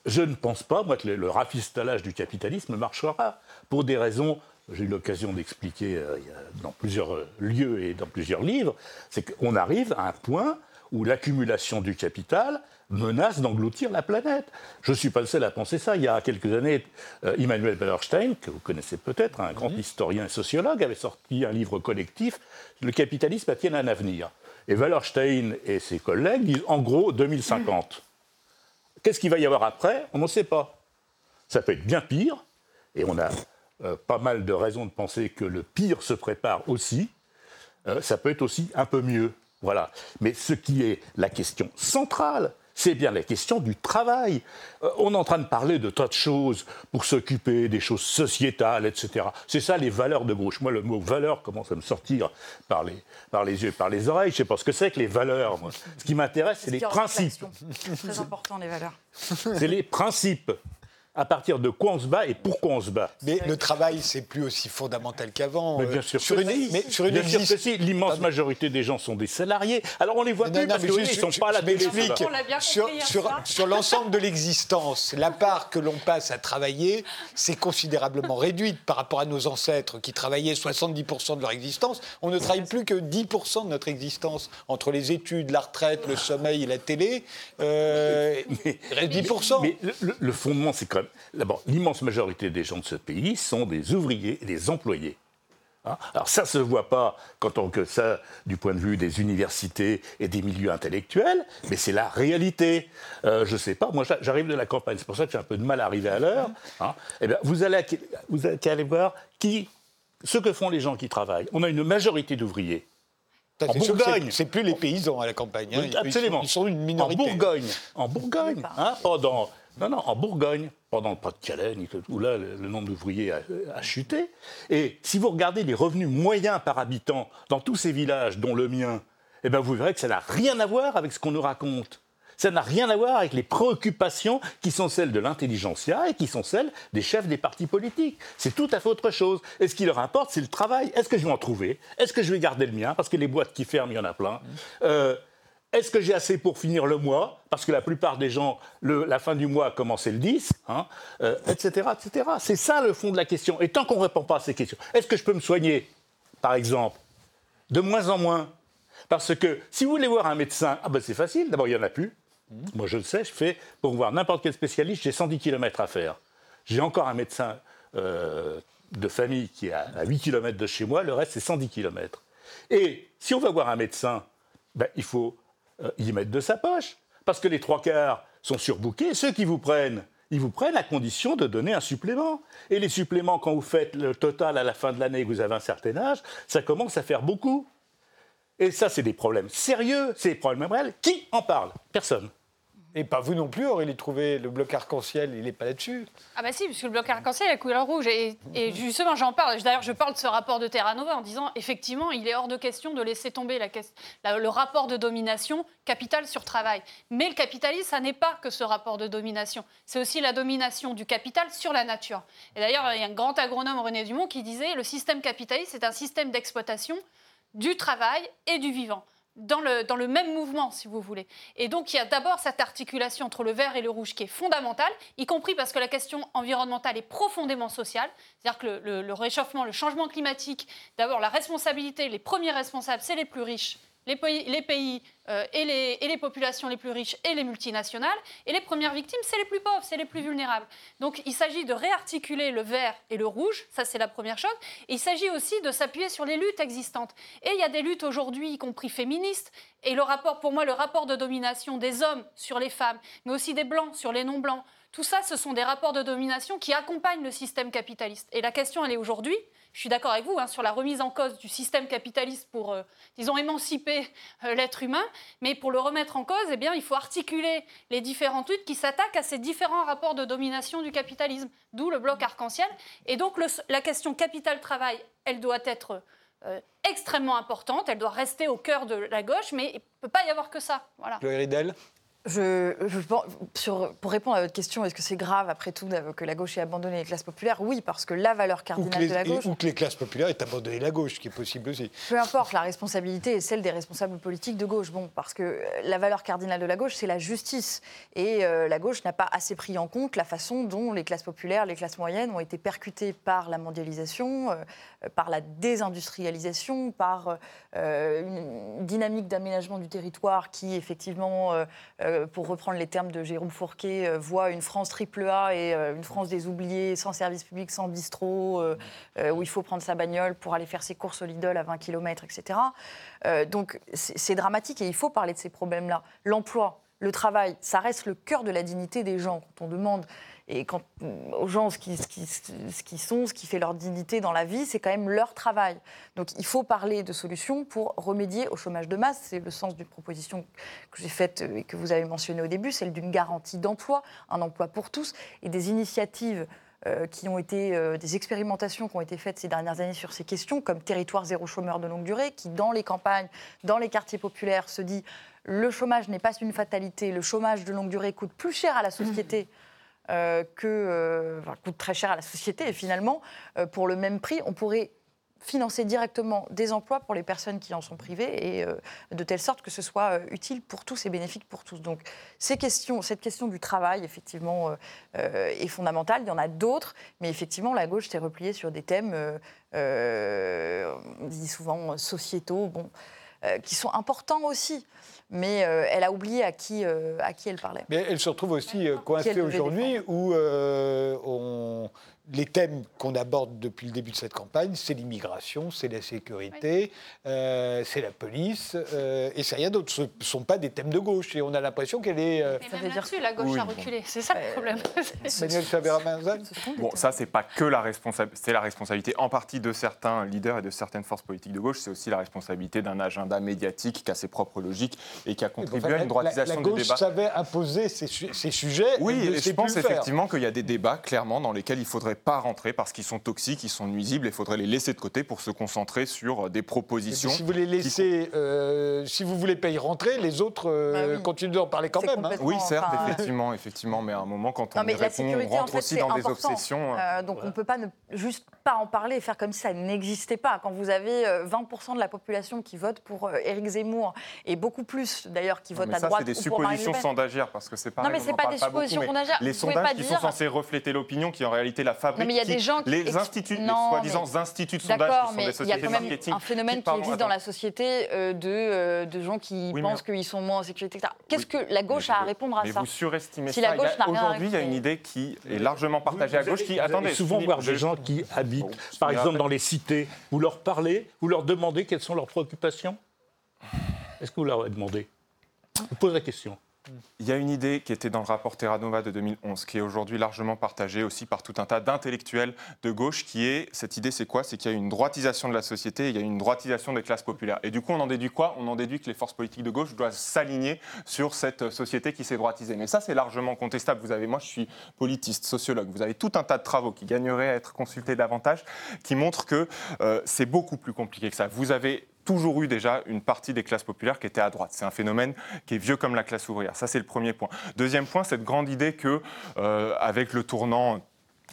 Je ne pense pas, moi, que le, le rafistolage du capitalisme marchera pour des raisons j'ai eu l'occasion d'expliquer euh, dans plusieurs euh, lieux et dans plusieurs livres, c'est qu'on arrive à un point où l'accumulation du capital menace d'engloutir la planète. Je ne suis pas le seul à penser ça. Il y a quelques années, euh, Immanuel Wallerstein, que vous connaissez peut-être, un grand historien et sociologue, avait sorti un livre collectif, Le capitalisme a-t-il un avenir? Et Wallerstein et ses collègues disent en gros 2050. Qu'est-ce qu'il va y avoir après? On ne sait pas. Ça peut être bien pire, et on a euh, pas mal de raisons de penser que le pire se prépare aussi. Euh, ça peut être aussi un peu mieux. Voilà. Mais ce qui est la question centrale, c'est bien la question du travail. Euh, on est en train de parler de tas de choses pour s'occuper des choses sociétales, etc. C'est ça les valeurs de gauche. Moi, le mot valeur commence à me sortir par les, par les yeux, par les oreilles. Je ne sais pas ce que c'est que les valeurs. Ce qui m'intéresse, c'est les principes. C'est très important, les valeurs. C'est les principes à partir de quoi on se bat et pourquoi on se bat. Mais le travail, c'est plus aussi fondamental qu'avant. Mais bien sûr sur une, mais sur une bien sûr que si. L'immense majorité des gens sont des salariés. Alors on les voit plus parce qu'ils ne sont pas à la télé. Sur, sur, sur l'ensemble de l'existence, la part que l'on passe à travailler, c'est considérablement réduite par rapport à nos ancêtres qui travaillaient 70% de leur existence. On ne travaille plus que 10% de notre existence entre les études, la retraite, le sommeil et la télé. Euh, mais, reste 10%. Mais le, le fondement, c'est quand même d'abord, l'immense majorité des gens de ce pays sont des ouvriers et des employés. Hein? Alors ça ne se voit pas quand on que ça du point de vue des universités et des milieux intellectuels, mais c'est la réalité. Euh, je ne sais pas, moi j'arrive de la campagne, c'est pour ça que j'ai un peu de mal à arriver à l'heure. Hein. Eh bien, vous allez, vous allez aller voir qui, ce que font les gens qui travaillent. On a une majorité d'ouvriers. En Bourgogne. C'est plus les paysans à la campagne. Hein. absolument. Ils sont, une minorité. En Bourgogne, en Bourgogne pendant non, non, en Bourgogne, pendant le Pas-de-Calais, où là, le, nombre d'ouvriers a, chuté. Et si vous regardez les revenus moyens par habitant dans tous ces villages, dont le mien, eh bien, vous verrez que ça n'a rien à voir avec ce qu'on nous raconte. Ça n'a rien à voir avec les préoccupations qui sont celles de l'intelligentsia et qui sont celles des chefs des partis politiques. C'est tout à fait autre chose. Et ce qui leur importe, c'est le travail. Est-ce que je vais en trouver? Est-ce que je vais garder le mien? Parce que les boîtes qui ferment, il y en a plein. Euh, est-ce que j'ai assez pour finir le mois? Parce que la plupart des gens, la fin du mois a commencé le 10, etc., etc. C'est ça le fond de la question. Et tant qu'on ne répond pas à ces questions, est-ce que je peux me soigner, par exemple De moins en moins? Parce que si vous voulez voir un médecin, ah ben c'est facile, d'abord il n'y en a plus. Moi je le sais, je fais, pour voir n'importe quel spécialiste, j'ai 110 km à faire. J'ai encore un médecin euh, de famille qui est à 8 km de chez moi, le reste c'est 110 km. Et si on va voir un médecin, ben, il faut euh, y mettre de sa poche. Parce que les trois quarts sont surbookés. Ceux qui vous prennent, ils vous prennent à condition de donner un supplément. Et les suppléments, quand vous faites le total à la fin de l'année et que vous avez un certain âge, ça commence à faire beaucoup. Et ça, c'est des problèmes sérieux, c'est des problèmes réels. Qui en parle? Personne. Et pas vous non plus, Aurélie Trouvé, le bloc arc-en-ciel, il n'est pas là-dessus. Ah bah si, puisque le bloc arc-en-ciel est couleur rouge. Et, justement, j'en parle. D'ailleurs, je parle de ce rapport de Terra Nova en disant, effectivement, il est hors de question de laisser tomber la, le rapport de domination capital sur travail. Mais le capitalisme, ça n'est pas que ce rapport de domination. C'est aussi la domination du capital sur la nature. Et d'ailleurs, il y a un grand agronome, René Dumont, qui disait, le système capitaliste, c'est un système d'exploitation du travail et du vivant dans le, dans le même mouvement, si vous voulez. Et donc, il y a d'abord cette articulation entre le vert et le rouge qui est fondamentale, y compris parce que la question environnementale est profondément sociale. C'est-à-dire que le, le réchauffement, le changement climatique, d'abord, la responsabilité, les premiers responsables, c'est les plus riches les pays, euh, et, les, populations les plus riches et les multinationales. Et les premières victimes, c'est les plus pauvres, c'est les plus vulnérables. Donc il s'agit de réarticuler le vert et le rouge, ça c'est la première chose. Il s'agit aussi de s'appuyer sur les luttes existantes. Et il y a des luttes aujourd'hui, y compris féministes, et le rapport, pour moi, le rapport de domination des hommes sur les femmes, mais aussi des blancs sur les non-blancs, tout ça, ce sont des rapports de domination qui accompagnent le système capitaliste. Et la question, elle est aujourd'hui, je suis d'accord avec vous hein, sur la remise en cause du système capitaliste pour, euh, disons, émanciper euh, l'être humain, mais pour le remettre en cause, eh bien, il faut articuler les différentes luttes qui s'attaquent à ces différents rapports de domination du capitalisme, d'où le bloc arc-en-ciel. Et donc, la question capital-travail, elle doit être euh, extrêmement importante, elle doit rester au cœur de la gauche, mais il ne peut pas y avoir que ça. Voilà. Je, sur, pour répondre à votre question, est-ce que c'est grave, après tout, que la gauche ait abandonné les classes populaires? Oui, parce que la valeur cardinale de la gauche. Ou que les classes populaires aient abandonné la gauche, ce qui est possible aussi. Peu importe, la responsabilité est celle des responsables politiques de gauche. Bon, parce que la valeur cardinale de la gauche, c'est la justice. Et euh, la gauche n'a pas assez pris en compte la façon dont les classes populaires, les classes moyennes ont été percutées par la mondialisation, euh, par la désindustrialisation, par euh, une dynamique d'aménagement du territoire qui, effectivement, euh, pour reprendre les termes de Jérôme Fourquet, euh, voit une France triple A et euh, une France des oubliés, sans service public, sans bistrot, où il faut prendre sa bagnole pour aller faire ses courses au Lidl à 20 km, etc. donc c'est dramatique et il faut parler de ces problèmes-là. L'emploi, le travail, ça reste le cœur de la dignité des gens. Quand on demande et quand, mm, aux gens, ce qui, ce, sont, ce qui fait leur dignité dans la vie, c'est quand même leur travail. Donc il faut parler de solutions pour remédier au chômage de masse. C'est le sens d'une proposition que j'ai faite et que vous avez mentionnée au début, celle d'une garantie d'emploi, un emploi pour tous, et des initiatives euh, qui ont été euh, des expérimentations qui ont été faites ces dernières années sur ces questions, comme Territoire zéro chômeur de longue durée, qui dans les campagnes, dans les quartiers populaires, se dit le chômage n'est pas une fatalité, le chômage de longue durée coûte plus cher à la société. Euh, que euh, coûte très cher à la société. Et finalement, euh, pour le même prix, on pourrait financer directement des emplois pour les personnes qui en sont privées et de telle sorte que ce soit utile pour tous et bénéfique pour tous. Donc ces questions, cette question du travail, effectivement, est fondamentale. Il y en a d'autres, mais effectivement, la gauche s'est repliée sur des thèmes, on dit souvent sociétaux, bon, qui sont importants aussi. Mais euh, elle a oublié à qui, euh, à qui elle parlait. Mais elle se retrouve aussi euh, coincée aujourd'hui où on- les thèmes qu'on aborde depuis le début de cette campagne, c'est l'immigration, c'est la sécurité, euh, c'est la police, euh, et c'est rien d'autre. Ce ne sont pas des thèmes de gauche. Et on a l'impression qu'elle est... euh, Mais Ça même veut dire- là-dessus, la gauche Oui, a bon. reculé. C'est ça le problème. Manuel Chavera-Manzan Bon, ça, c'est pas que la responsabilité, c'est la responsabilité en partie de certains leaders et de certaines forces politiques de gauche, c'est aussi la responsabilité d'un agenda médiatique qui a ses propres logiques et qui a contribué Enfin, à une droitisation la, la des gauche débats. savait imposer ces, su- ces sujets. Oui, et je pense effectivement qu'il y a des débats clairement dans lesquels il faudrait pas rentrer parce qu'ils sont toxiques, ils sont nuisibles et il faudrait les laisser de côté pour se concentrer sur des Et puis, propositions. si vous les laissez, euh, si vous voulez pas y rentrer, les autres euh, Bah oui. continuent d'en parler quand même. hein. Oui, certes, Enfin, effectivement, effectivement, mais à un moment, quand on y répond, on en rentre fait, aussi dans des obsessions. Euh, donc on ne peut pas ne, juste pas en parler et faire comme si ça n'existait pas. Quand vous avez euh, 20% de la population qui vote pour euh, Éric Zemmour et beaucoup plus d'ailleurs qui votent à ça, droite c'est des ou pour Marine suppositions sans parce que c'est pas. Non, mais c'est pas des suppositions sans d'agir. Les sondages qui sont censés refléter l'opinion, qui en réalité la fabriquent. Non, mais il y a des gens qui les instituts, les soi-disant mais- instituts de sondage, D'accord, qui sont mais des il y a sociétés quand même marketing. un phénomène qui, pardon, existe dans la société euh, de, euh, de gens qui Oui, pensent qu'ils sont moins en sécurité, etc. Qu'est-ce Oui, que la gauche mais a à vous- répondre à mais ça vous surestimez Si ça. la Il y a- gauche n'a rien à Aujourd'hui, il y a une idée qui est largement partagée à gauche qui. Attendez, souvent voir des gens qui habitent, par exemple, dans les cités. Vous leur parlez, vous leur demandez quelles sont leurs préoccupations? Est-ce que vous leur avez demandé? Je vous pose la question. Il y a une idée qui était dans le rapport Terranova de 2011, qui est aujourd'hui largement partagée aussi par tout un tas d'intellectuels de gauche, qui est, cette idée c'est quoi? C'est qu'il y a une droitisation de la société, il y a une droitisation des classes populaires. Et du coup, on en déduit quoi? On en déduit que les forces politiques de gauche doivent s'aligner sur cette société qui s'est droitisée. Mais ça, c'est largement contestable. Vous avez, moi je suis politiste, sociologue, vous avez tout un tas de travaux qui gagneraient à être consultés davantage, qui montrent que euh, c'est beaucoup plus compliqué que ça. Vous avez toujours eu déjà une partie des classes populaires qui était à droite. C'est un phénomène qui est vieux comme la classe ouvrière. Ça, c'est le premier point. Deuxième point, cette grande idée que, euh, avec le tournant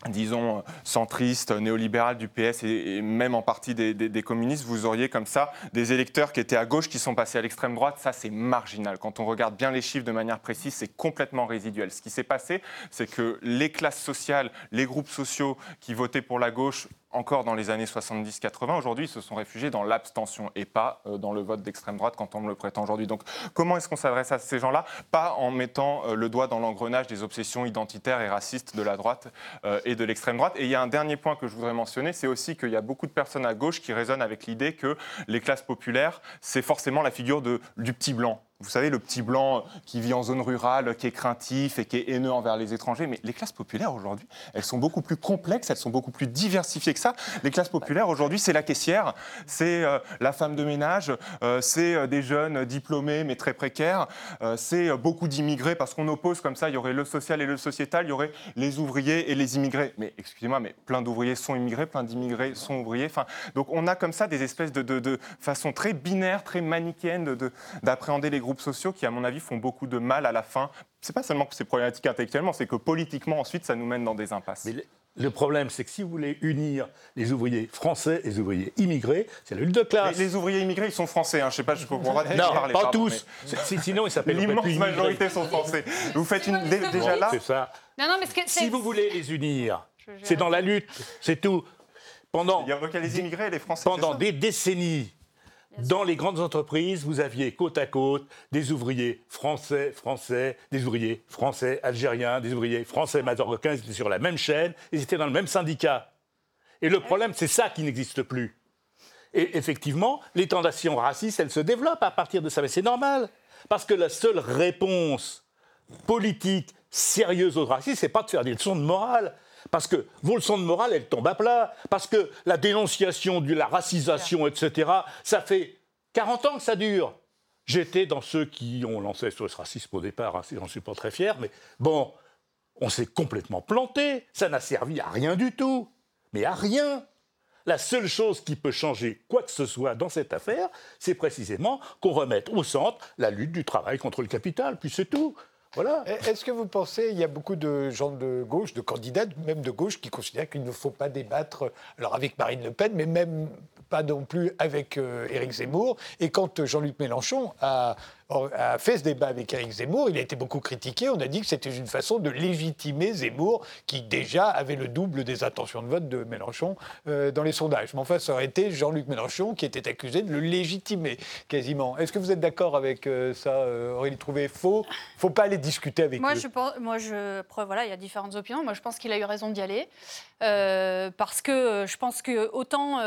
disons, centriste, néolibéral du PS et, même en partie des, des- des communistes, vous auriez comme ça des électeurs qui étaient à gauche qui sont passés à l'extrême droite. Ça, c'est marginal. Quand on regarde bien les chiffres de manière précise, c'est complètement résiduel. Ce qui s'est passé, c'est que les classes sociales, les groupes sociaux qui votaient pour la gauche encore dans les années 70-80, aujourd'hui, se sont réfugiés dans l'abstention et pas euh, dans le vote d'extrême droite quand on me le prétend aujourd'hui. Donc, comment est-ce qu'on s'adresse à ces gens-là? Pas en mettant euh, le doigt dans l'engrenage des obsessions identitaires et racistes de la droite euh, et de l'extrême droite. Et il y a un dernier point que je voudrais mentionner, c'est aussi qu'il y a beaucoup de personnes à gauche qui raisonnent avec l'idée que les classes populaires, c'est forcément la figure de, du petit blanc. Vous savez, le petit blanc qui vit en zone rurale, qui est craintif et qui est haineux envers les étrangers. Mais les classes populaires aujourd'hui, elles sont beaucoup plus complexes, elles sont beaucoup plus diversifiées que ça. Les classes populaires aujourd'hui, c'est la caissière, c'est euh, la femme de ménage, euh, c'est euh, des jeunes diplômés mais très précaires, c'est beaucoup d'immigrés parce qu'on oppose comme ça, il y aurait le social et le sociétal, il y aurait les ouvriers et les immigrés. Mais excusez-moi, mais plein d'ouvriers sont immigrés, plein d'immigrés sont ouvriers. Enfin, donc on a comme ça des espèces de, de, façon très binaire, très manichéenne de- de- d'appréhender les groupes sociaux qui, à mon avis, font beaucoup de mal à la fin. C'est pas seulement que c'est problématique intellectuellement, c'est que politiquement, ensuite, ça nous mène dans des impasses. Mais le, problème, c'est que si vous voulez unir les ouvriers français et les ouvriers immigrés, c'est la lutte de Mais classe. les ouvriers immigrés, ils sont français. Hein. Je sais pas, je comprends pas Non, parler, pas pardon, tous. Sinon, ils mais s'appellent L'immense majorité sont français. Vous faites une dé- déjà Bon, là. C'est ça. Non, non, mais ce que- Si vous voulez les unir, c'est dans la lutte, c'est tout. Pendant, Il y a les immigrés et les français. pendant des décennies, dans les grandes entreprises, vous aviez côte à côte des ouvriers français, français, des ouvriers français, algériens, des ouvriers français, marocains, ils étaient sur la même chaîne, ils étaient dans le même syndicat. Et le problème, c'est ça qui n'existe plus. Et effectivement, les tendations racistes, elles se développent à partir de ça. Mais c'est normal. Parce que la seule réponse politique sérieuse au racisme, c'est pas de faire des leçons de morale. Parce que vos leçons de morale, elles tombent à plat. Parce que la dénonciation de la racisation, etc., ça fait 40 ans que ça dure. J'étais dans ceux qui ont lancé ce racisme au départ, hein, j'en suis pas très fier, mais bon, on s'est complètement planté. Ça n'a servi à rien du tout. Mais à rien. La seule chose qui peut changer quoi que ce soit dans cette affaire, c'est précisément qu'on remette au centre la lutte du travail contre le capital, puis c'est tout. Voilà. Est-ce que vous pensez, il y a beaucoup de gens de gauche, de candidats, même de gauche, qui considèrent qu'il ne faut pas débattre, alors avec Marine Le Pen, mais même pas non plus avec euh, Éric Zemmour. Et quand Jean-Luc Mélenchon a a fait ce débat avec Éric Zemmour. Il a été beaucoup critiqué. On a dit que c'était une façon de légitimer Zemmour, qui déjà avait le double des intentions de vote de Mélenchon euh, dans les sondages. Mais enfin, ça aurait été Jean-Luc Mélenchon qui était accusé de le légitimer quasiment. Est-ce que vous êtes d'accord avec euh, ça, euh, Aurélie Trouvé? Faux faut pas aller discuter avec moi, eux. Je pense, moi, je, voilà, il y a différentes opinions. Moi, je pense qu'il a eu raison d'y aller. parce que je pense que autant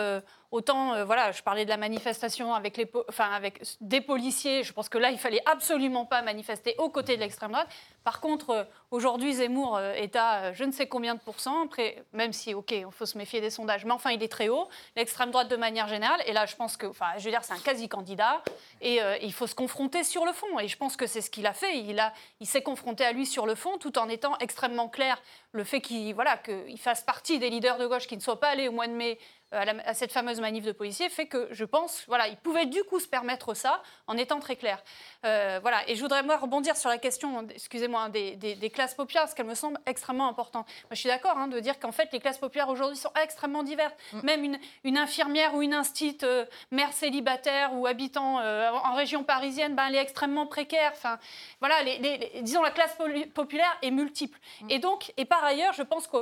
Autant, euh, voilà, je parlais de la manifestation avec, les, enfin, avec des policiers. Je pense que là, il fallait absolument pas manifester aux côtés de l'extrême droite. Par contre, euh, aujourd'hui, Zemmour euh, est à je ne sais combien de pourcents, même si, OK, il faut se méfier des sondages, mais enfin, il est très haut. L'extrême droite de manière générale. Et là, je pense que, enfin, je veux dire, c'est un quasi-candidat. Et il faut se confronter sur le fond. Et je pense que c'est ce qu'il a fait. Il, a, il s'est confronté à lui sur le fond, tout en étant extrêmement clair. Le fait qu'il voilà, qu'il fasse partie des leaders de gauche qui ne soient pas allés au mois de mai euh, à, cette fameuse manif de policiers fait que je pense, voilà, il pouvait du coup se permettre ça en étant très clair. Euh, voilà, et je voudrais moi rebondir sur la question, excusez-moi, hein, des, classes populaires, parce qu'elle me semble extrêmement importante. Moi, je suis d'accord hein, de dire qu'en fait, les classes populaires aujourd'hui sont extrêmement diverses. Mm. Même une, infirmière ou une instite, euh, mère célibataire ou habitant en région parisienne, ben, elle est extrêmement précaire. Enfin, voilà, les, disons la classe populaire est multiple. Mm. Et donc, et par ailleurs, je pense que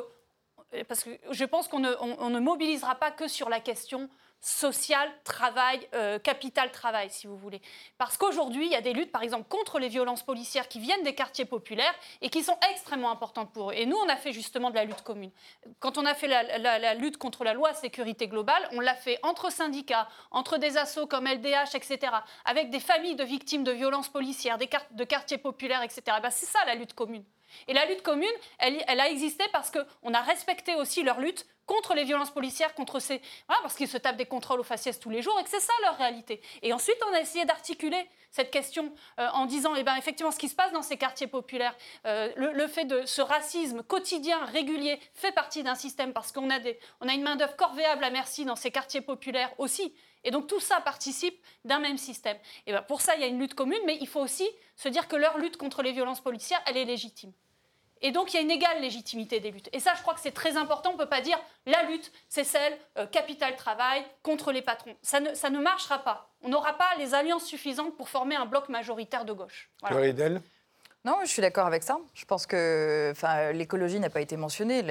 parce que je pense qu'on ne, mobilisera pas que sur la question sociale, travail, euh, capital travail, si vous voulez. Parce qu'aujourd'hui, il y a des luttes, par exemple, contre les violences policières qui viennent des quartiers populaires et qui sont extrêmement importantes pour eux. Et nous, on a fait justement de la lutte commune. Quand on a fait la, lutte contre la loi sécurité globale, on l'a fait entre syndicats, entre des assos comme LDH, etc., avec des familles de victimes de violences policières, des de quartiers populaires, etc. Ben, c'est ça la lutte commune. Et la lutte commune, elle, a existé parce qu'on a respecté aussi leur lutte contre les violences policières, contre ces... parce qu'ils se tapent des contrôles aux faciès tous les jours et que c'est ça leur réalité. Et ensuite, on a essayé d'articuler cette question euh, en disant, eh ben, effectivement, ce qui se passe dans ces quartiers populaires, euh, le, fait de ce racisme quotidien, régulier, fait partie d'un système parce qu'on a, a une main-d'œuvre corvéable à merci dans ces quartiers populaires aussi. Et donc tout ça participe d'un même système. Et ben, pour ça, il y a une lutte commune, mais il faut aussi se dire que leur lutte contre les violences policières, elle est légitime. Et donc, il y a une égale légitimité des luttes. Et ça, je crois que c'est très important. On ne peut pas dire la lutte, c'est celle euh, capital-travail contre les patrons. Ça ne, ça ne marchera pas. On n'aura pas les alliances suffisantes pour former un bloc majoritaire de gauche. Voilà. Non, je suis d'accord avec ça. Je pense que l'écologie n'a pas été mentionnée.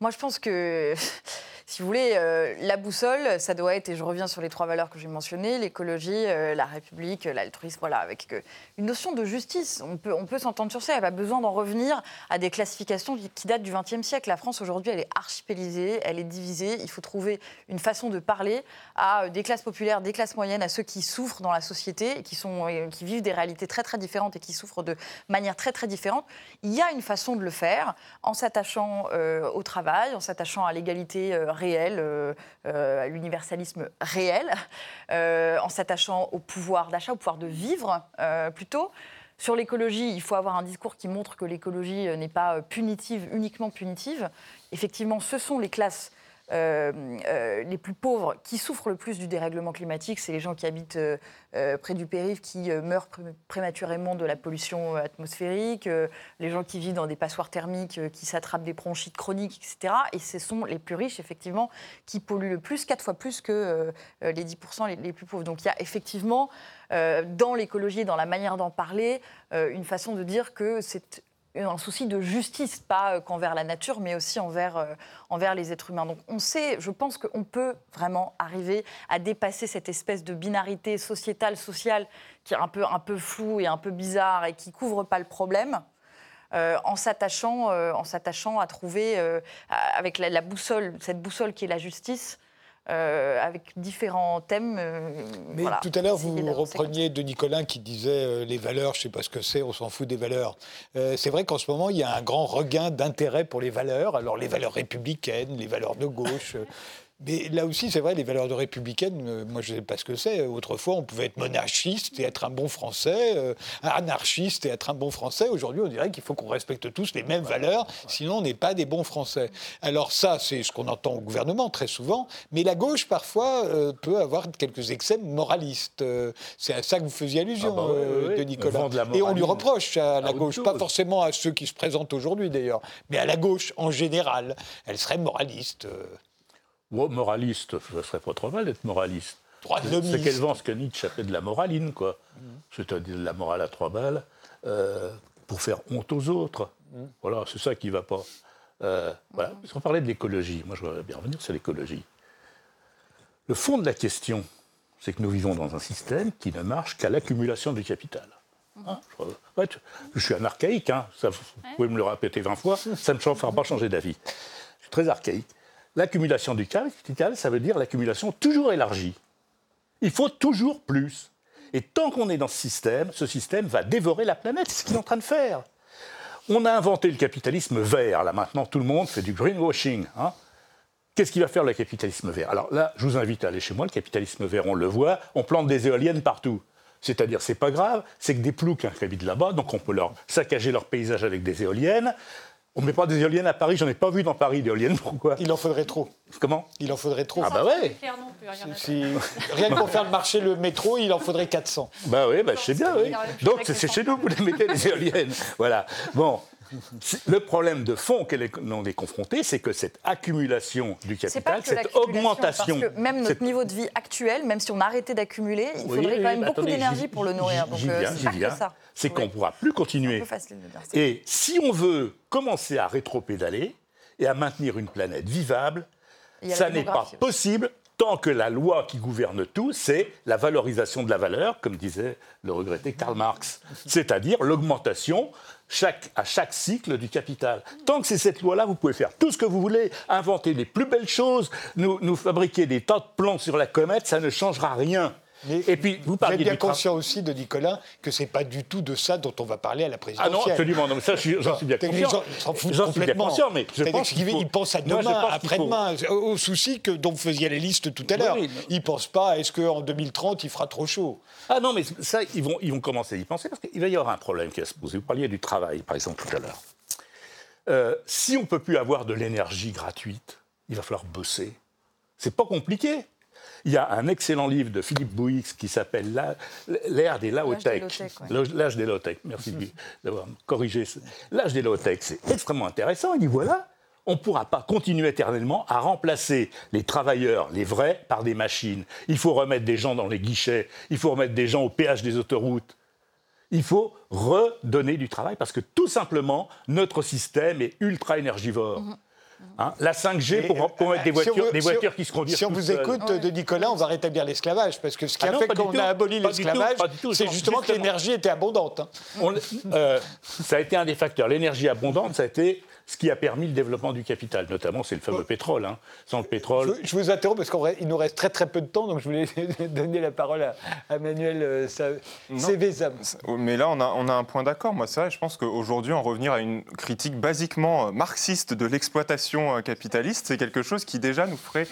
Moi, je pense que, si vous voulez, euh, la boussole, ça doit être, et je reviens sur les trois valeurs que j'ai mentionnées, l'écologie, euh, la République, l'altruisme, voilà, avec euh, une notion de justice. On peut, s'entendre sur ça. Il n'y a pas besoin d'en revenir à des classifications qui, datent du XXe siècle. La France, aujourd'hui, elle est archipélisée, elle est divisée. Il faut trouver une façon de parler à des classes populaires, des classes moyennes, à ceux qui souffrent dans la société, qui, qui vivent des réalités très, très différentes et qui souffrent de manière très très différente. Il y a une façon de le faire en s'attachant euh, au travail, en s'attachant à l'égalité euh, réelle, euh, à l'universalisme réel, en s'attachant au pouvoir d'achat, au pouvoir de vivre plutôt. Sur l'écologie, il faut avoir un discours qui montre que l'écologie n'est pas punitive, uniquement punitive. Effectivement, ce sont les classes euh, euh, les plus pauvres qui souffrent le plus du dérèglement climatique, c'est les gens qui habitent euh, près du périph' qui meurent prématurément de la pollution atmosphérique, les gens qui vivent dans des passoires thermiques, qui s'attrapent des bronchites chroniques, etc. Et ce sont les plus riches, effectivement, qui polluent le plus, quatre fois plus que les 10% les, les, plus pauvres. Donc il y a effectivement, dans l'écologie, dans la manière d'en parler, une façon de dire que c'est un souci de justice, pas euh, qu'envers la nature, mais aussi envers, euh, envers les êtres humains. Donc on sait, je pense qu'on peut vraiment arriver à dépasser cette espèce de binarité sociétale, sociale, qui est un peu, un peu floue et un peu bizarre et qui couvre pas le problème. Euh, en s'attachant en s'attachant à trouver avec la, boussole cette boussole qui est la justice euh, avec différents thèmes. Euh, Mais tout à l'heure, vous repreniez de Nicolas qui disait euh, les valeurs, je ne sais pas ce que c'est, on s'en fout des valeurs. c'est vrai qu'en ce moment, il y a un grand regain d'intérêt pour les valeurs. Alors, les valeurs républicaines, les valeurs de gauche. Mais là aussi, c'est vrai, les valeurs de républicaine, euh, moi je ne sais pas ce que c'est. Autrefois, on pouvait être monarchiste et être un bon Français, euh, anarchiste et être un bon Français. Aujourd'hui, on dirait qu'il faut qu'on respecte tous les mêmes valeurs, sinon on n'est pas des bons Français. Alors ça, c'est ce qu'on entend au gouvernement très souvent, mais la gauche, parfois, euh, peut avoir quelques excès moralistes. c'est à ça que vous faisiez allusion, ah bah de Nicolas. et on lui reproche à la gauche, pas forcément à ceux qui se présentent aujourd'hui d'ailleurs, mais à la gauche en général. Elle serait moraliste moraliste, ça serait pas trop mal d'être moraliste. C'est qu'elle vend ce que Nietzsche appelait de la moraline, quoi. C'est-à-dire de la morale à trois balles, euh, pour faire honte aux autres. Voilà, c'est ça qui ne va pas. Euh, voilà. Parce parlait de l'écologie. Moi, je voudrais bien revenir sur l'écologie. Le fond de la question, c'est que nous vivons dans un système qui ne marche qu'à l'accumulation du capital. Hein, je, suis un archaïque, hein, ça, vous pouvez me le répéter 20 fois, ça ne me fera pas changer d'avis. Je suis très archaïque. L'accumulation du capital, ça veut dire l'accumulation toujours élargie. Il faut toujours plus. Et tant qu'on est dans ce système, ce système va dévorer la planète. C'est ce qu'il est en train de faire. On a inventé le capitalisme vert. Là, maintenant, tout le monde fait du greenwashing. Hein. Qu'est-ce qu'il va faire le capitalisme vert? Alors là, je vous invite à aller chez moi. Le capitalisme vert, on le voit. On plante des éoliennes partout. C'est-à-dire, c'est pas grave, c'est que des ploucs qui habitent là-bas, donc on peut leur saccager leur paysage avec des éoliennes. On ne met pas des éoliennes à Paris, j'en ai pas vu dans Paris d'éoliennes, pourquoi? Il en faudrait trop. Comment? Il en faudrait trop. Ah bah ouais Rien que pour faire le marché, le métro, il en faudrait 400. Bah oui, bah, je sais bien, oui. Donc c'est chez nous que vous les mettez les éoliennes. Voilà. Bon, le problème de fond qu'elle est confrontée, c'est que cette accumulation du capital, cette augmentation. Parce que même notre niveau de vie actuel, même si on arrêtait d'accumuler, il faudrait quand même beaucoup d'énergie pour le nourrir. J'y viens, j'y viens. C'est qu'on ne pourra plus continuer. Et si on veut commencer à rétro-pédaler et à maintenir une planète vivable, ça n'est pas possible tant que la loi qui gouverne tout, c'est la valorisation de la valeur, comme disait le regretté Karl Marx, c'est-à-dire l'augmentation à chaque cycle du capital. Tant que c'est cette loi-là, vous pouvez faire tout ce que vous voulez, inventer les plus belles choses, nous, nous fabriquer des tas de plans sur la comète, ça ne changera rien. Et puis, vous, êtes bien conscient aussi de Nicolas que c'est pas du tout de ça dont on va parler à la présidentielle. Ah non, absolument. Non, ça, j'en suis bien conscient. J'en suis bien conscient, mais je pense qu'il pense à demain, après-demain, au souci que, dont vous faisiez la liste tout à l'heure. il ne pense pas, est-ce qu'en 2030, il fera trop chaud? Ah non, mais ça, ils vont, ils vont commencer à y penser, parce qu'il va y avoir un problème qui va se poser. Vous parliez du travail, par exemple, tout à l'heure. Euh, si on ne peut plus avoir de l'énergie gratuite, il va falloir bosser. C'est pas compliqué. Il y a un excellent livre de Philippe Bouix qui s'appelle L'ère des Laotech. L'âge des Laotech. Merci d'avoir corrigé. L'âge des Laotech, c'est extrêmement intéressant. Il dit voilà, on ne pourra pas continuer éternellement à remplacer les travailleurs, les vrais, par des machines. Il faut remettre des gens dans les guichets, il faut remettre des gens au péage des autoroutes. Il faut redonner du travail parce que tout simplement, notre système est ultra énergivore. Mhm. Hein, la 5G pour, mettre des voitures, des voitures qui se conduisent. Si on vous écoute de Nicolas, on va rétablir l'esclavage. Parce que ce qui ah a fait qu'on a aboli l'esclavage, c'est justement que l'énergie était abondante. Hein. Euh, ça a été un des facteurs. L'énergie abondante, ça a été ce qui a permis le développement du capital, notamment c'est le fameux pétrole. Hein. Sans le pétrole. Je, vous interromps parce qu'il nous reste très très peu de temps, donc je voulais donner la parole à, Manuel euh, Cévezam. Mais là, on a, on a un point d'accord. Moi, c'est vrai, je pense qu'aujourd'hui, en revenir à une critique basiquement euh, marxiste de l'exploitation euh, capitaliste, c'est quelque chose qui déjà nous ferait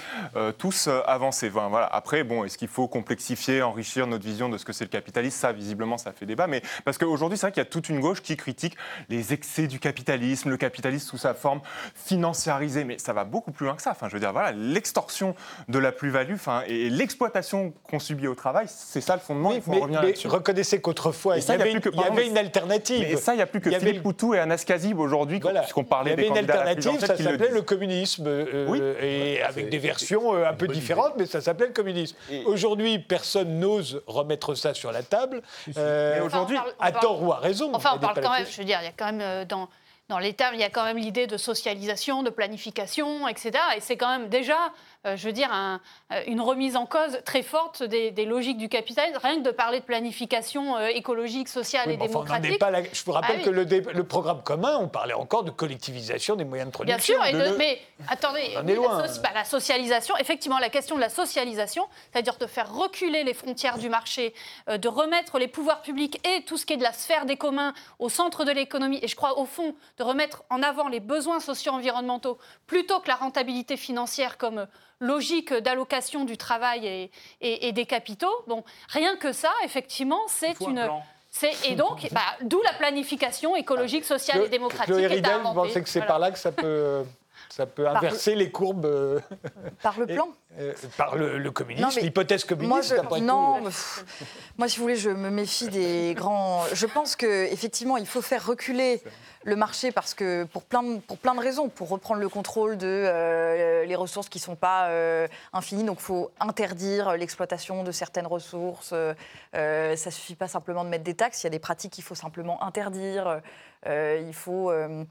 tous avancer. voilà. Après, bon, est-ce qu'il faut complexifier, enrichir notre vision de ce que c'est le capitalisme? Ça, visiblement, ça fait débat. Mais parce qu'aujourd'hui, c'est vrai qu'il y a toute une gauche qui critique les excès du capitalisme, le capitalisme sous sa forme financiarisée, mais ça va beaucoup plus loin que ça. Enfin, je veux dire, voilà, l'extorsion de la plus-value, enfin, et l'exploitation qu'on subit au travail, c'est ça le fondement. il faut revenir là-dessus. Reconnaissez qu'autrefois, il y, avait, il y avait une alternative. Et ça, il n'y a plus que Philippe Poutou et Anas Kazib aujourd'hui, voilà. puisqu'on parlait des candidats Il y avait une alternative, ça s'appelait le communisme, euh, oui. et avec des versions euh, un peu différentes, mais ça s'appelait le communisme. Aujourd'hui, personne n'ose remettre ça sur la table. Euh, aujourd'hui, à tort ou à raison. Enfin, on parle quand même, je veux dire, il y a quand même dans dans termes, il y a quand même l'idée de socialisation, de planification, etc. Et c'est quand même déjà je veux dire, euh, une remise en cause très forte des, logiques du capitalisme. Rien que de parler de planification euh, écologique, sociale et démocratique. Je vous rappelle ah que le, programme commun, on parlait encore de collectivisation des moyens de production. Bien sûr, mais attendez, bah, la, socialisation, effectivement, la question de la socialisation, c'est-à-dire de faire reculer les frontières du marché, de remettre les pouvoirs publics et tout ce qui est de la sphère des communs au centre de l'économie, et je crois au fond de remettre en avant les besoins socio-environnementaux plutôt que la rentabilité financière comme logique d'allocation du travail et, des capitaux. Bon, rien que ça, effectivement, c'est une. Et donc, bah, d'où la planification écologique, sociale et démocratique. Ridel, vous pensez que c'est par là que ça peut. Ça peut inverser les courbes. euh, Par le et- plan euh, par le, le communisme, l'hypothèse Moi, communiste, je, d'après non, pff, moi, si vous voulez, je me méfie des grands. Je pense que effectivement, il faut faire reculer le marché parce que pour plein de, pour plein de raisons, pour reprendre le contrôle de euh, les ressources qui sont pas euh, infinies, donc il faut interdire l'exploitation de certaines ressources. Euh, ça suffit pas simplement de mettre des taxes. Il y a des pratiques qu'il faut simplement interdire. Euh, il faut, euh,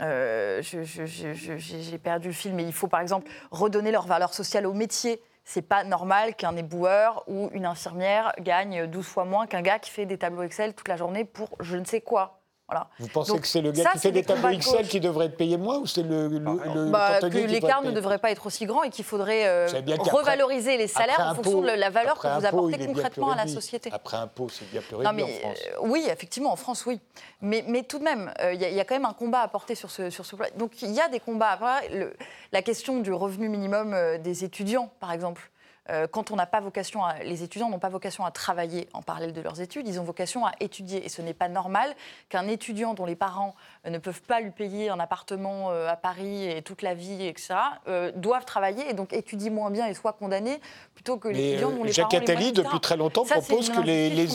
euh, j'ai perdu le fil, mais il faut par exemple redonner leur valeur sociale au métier. C'est pas normal qu'un éboueur ou une infirmière gagne 12 fois moins qu'un gars qui fait des tableaux Excel toute la journée pour je ne sais quoi. Voilà. Vous pensez Donc, que c'est le gars ça, qui fait des tableaux Excel qui devrait être payé moins ou c'est le, le, le Bah, que l'écart ne devrait pas être aussi grand et qu'il faudrait euh, revaloriser les salaires Après en fonction de la valeur que après vous impôt, apportez concrètement à la société. Après impôt, c'est bien plus Non, réduit mais en France. euh, oui, effectivement, en France, oui. Mais, mais tout de même, euh, il y, a- il y a quand même un combat à porter sur ce, sur ce plan. Donc il y a des combats. Le- la question du revenu minimum euh, des étudiants, par exemple. Euh, quand on n'a pas vocation à, les étudiants n'ont pas vocation à travailler en parallèle de leurs études, ils ont vocation à étudier. Et ce n'est pas normal qu'un étudiant dont les parents euh, ne peuvent pas lui payer un appartement euh, à Paris et toute la vie, etc., euh, doivent travailler et donc étudient moins bien et soient condamnés plutôt que Mais l'étudiant dont les Jacques parents les Attali, depuis très longtemps, Ça, propose que les, les-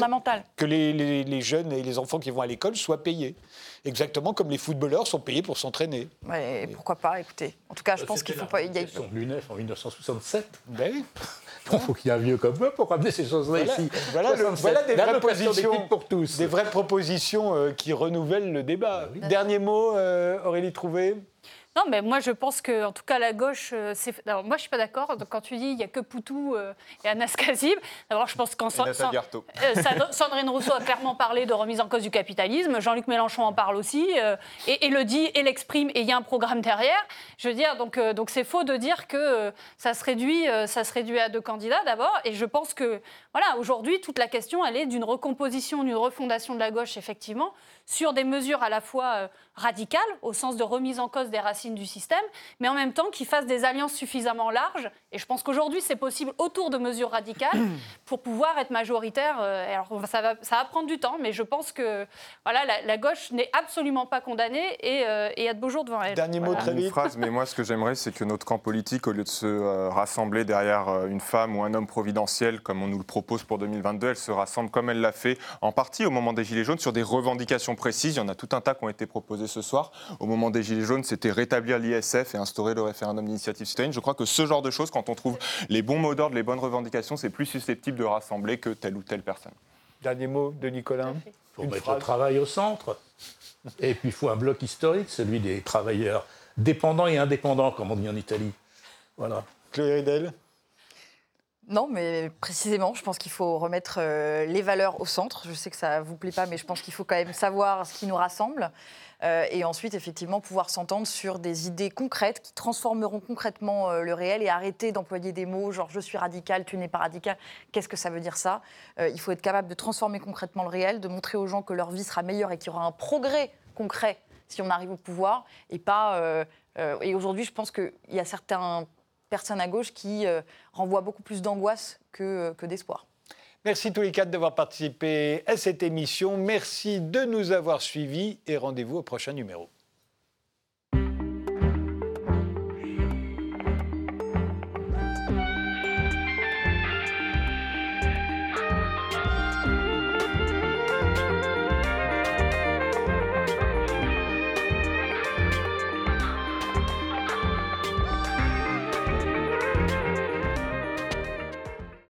que les, les- les jeunes et les enfants qui vont à l'école soient payés. Exactement comme les footballeurs sont payés pour s'entraîner. Ouais, pourquoi pas, écoutez. En tout cas, je pense qu'il faut pas. il y a- Ils sont l'UNEF en 1967. Ben oui. Il faut qu'il y ait un vieux comme eux pour ramener ces choses-là Voilà, ici. voilà le- 67. voilà des vraies L'allocation positions. d'études pour tous. Des vraies propositions euh, qui renouvellent le débat. Dernier mot, euh, Aurélie Trouvé Non, mais moi, je pense que, en tout cas, la gauche, euh, c'est. Alors, moi, je suis pas d'accord. Donc, Quand tu dis il y a que Poutou euh, et Anas Kazib, d'abord, je pense qu'en. Euh, Sand- Sandrine Rousseau a clairement parlé de remise en cause du capitalisme. Jean-Luc Mélenchon en parle aussi, euh, et, et le dit et l'exprime, et il y a un programme derrière. Je veux dire, donc donc c'est faux de dire que ça se réduit, ça se réduit à deux candidats d'abord. Et je pense que voilà, aujourd'hui, toute la question, elle est d'une recomposition, d'une refondation de la gauche, effectivement, sur des mesures à la fois radicales, au sens de remise en cause des racines du système, mais en même temps qui fassent des alliances suffisamment larges. Et je pense qu'aujourd'hui, c'est possible autour de mesures radicales pour pouvoir être majoritaire. euh, alors, ça va, ça va prendre du temps, mais je pense que voilà, la, la gauche n'est absolument pas condamnée et, euh, et il y a de beaux jours devant elle. Dernier mot très Une vite. phrase, mais moi, ce que j'aimerais, c'est que notre camp politique, au lieu de se euh, rassembler derrière euh, une femme ou un homme providentiel, comme on nous le propose pour 2022, elle se rassemble comme elle l'a fait en partie au moment des Gilets jaunes sur des revendications précises. Il y en a tout un tas qui ont été proposées ce soir. Au moment des Gilets jaunes, c'était rétablir l'ISF et instaurer le référendum d'initiative citoyenne. Je crois que ce genre de choses, quand on trouve les bons mots d'ordre, les bonnes revendications, c'est plus susceptible de rassembler que telle ou telle personne. Dernier mot de Nicolas. Il faut Une mettre phrase. le travail au centre. Et puis il faut un bloc historique, celui des travailleurs dépendants et indépendants, comme on dit en Italie. Voilà. Chloé Ridel. Non, mais précisément, je pense qu'il faut remettre euh, les valeurs au centre. Je sais que ça vous plaît pas, mais je pense qu'il faut quand même savoir ce qui nous rassemble. Euh, et ensuite, effectivement, pouvoir s'entendre sur des idées concrètes qui transformeront concrètement euh, le réel et arrêter d'employer des mots genre je suis radical, tu n'es pas radical. Qu'est-ce que ça veut dire ça? Il faut être capable de transformer concrètement le réel, de montrer aux gens que leur vie sera meilleure et qu'il y aura un progrès concret si on arrive au pouvoir et pas. et aujourd'hui, je pense qu'il y a certaines personnes à gauche qui euh, renvoient beaucoup plus d'angoisse que, que d'espoir. Merci tous les quatre d'avoir participé à cette émission. Merci de nous avoir suivis et rendez-vous au prochain numéro.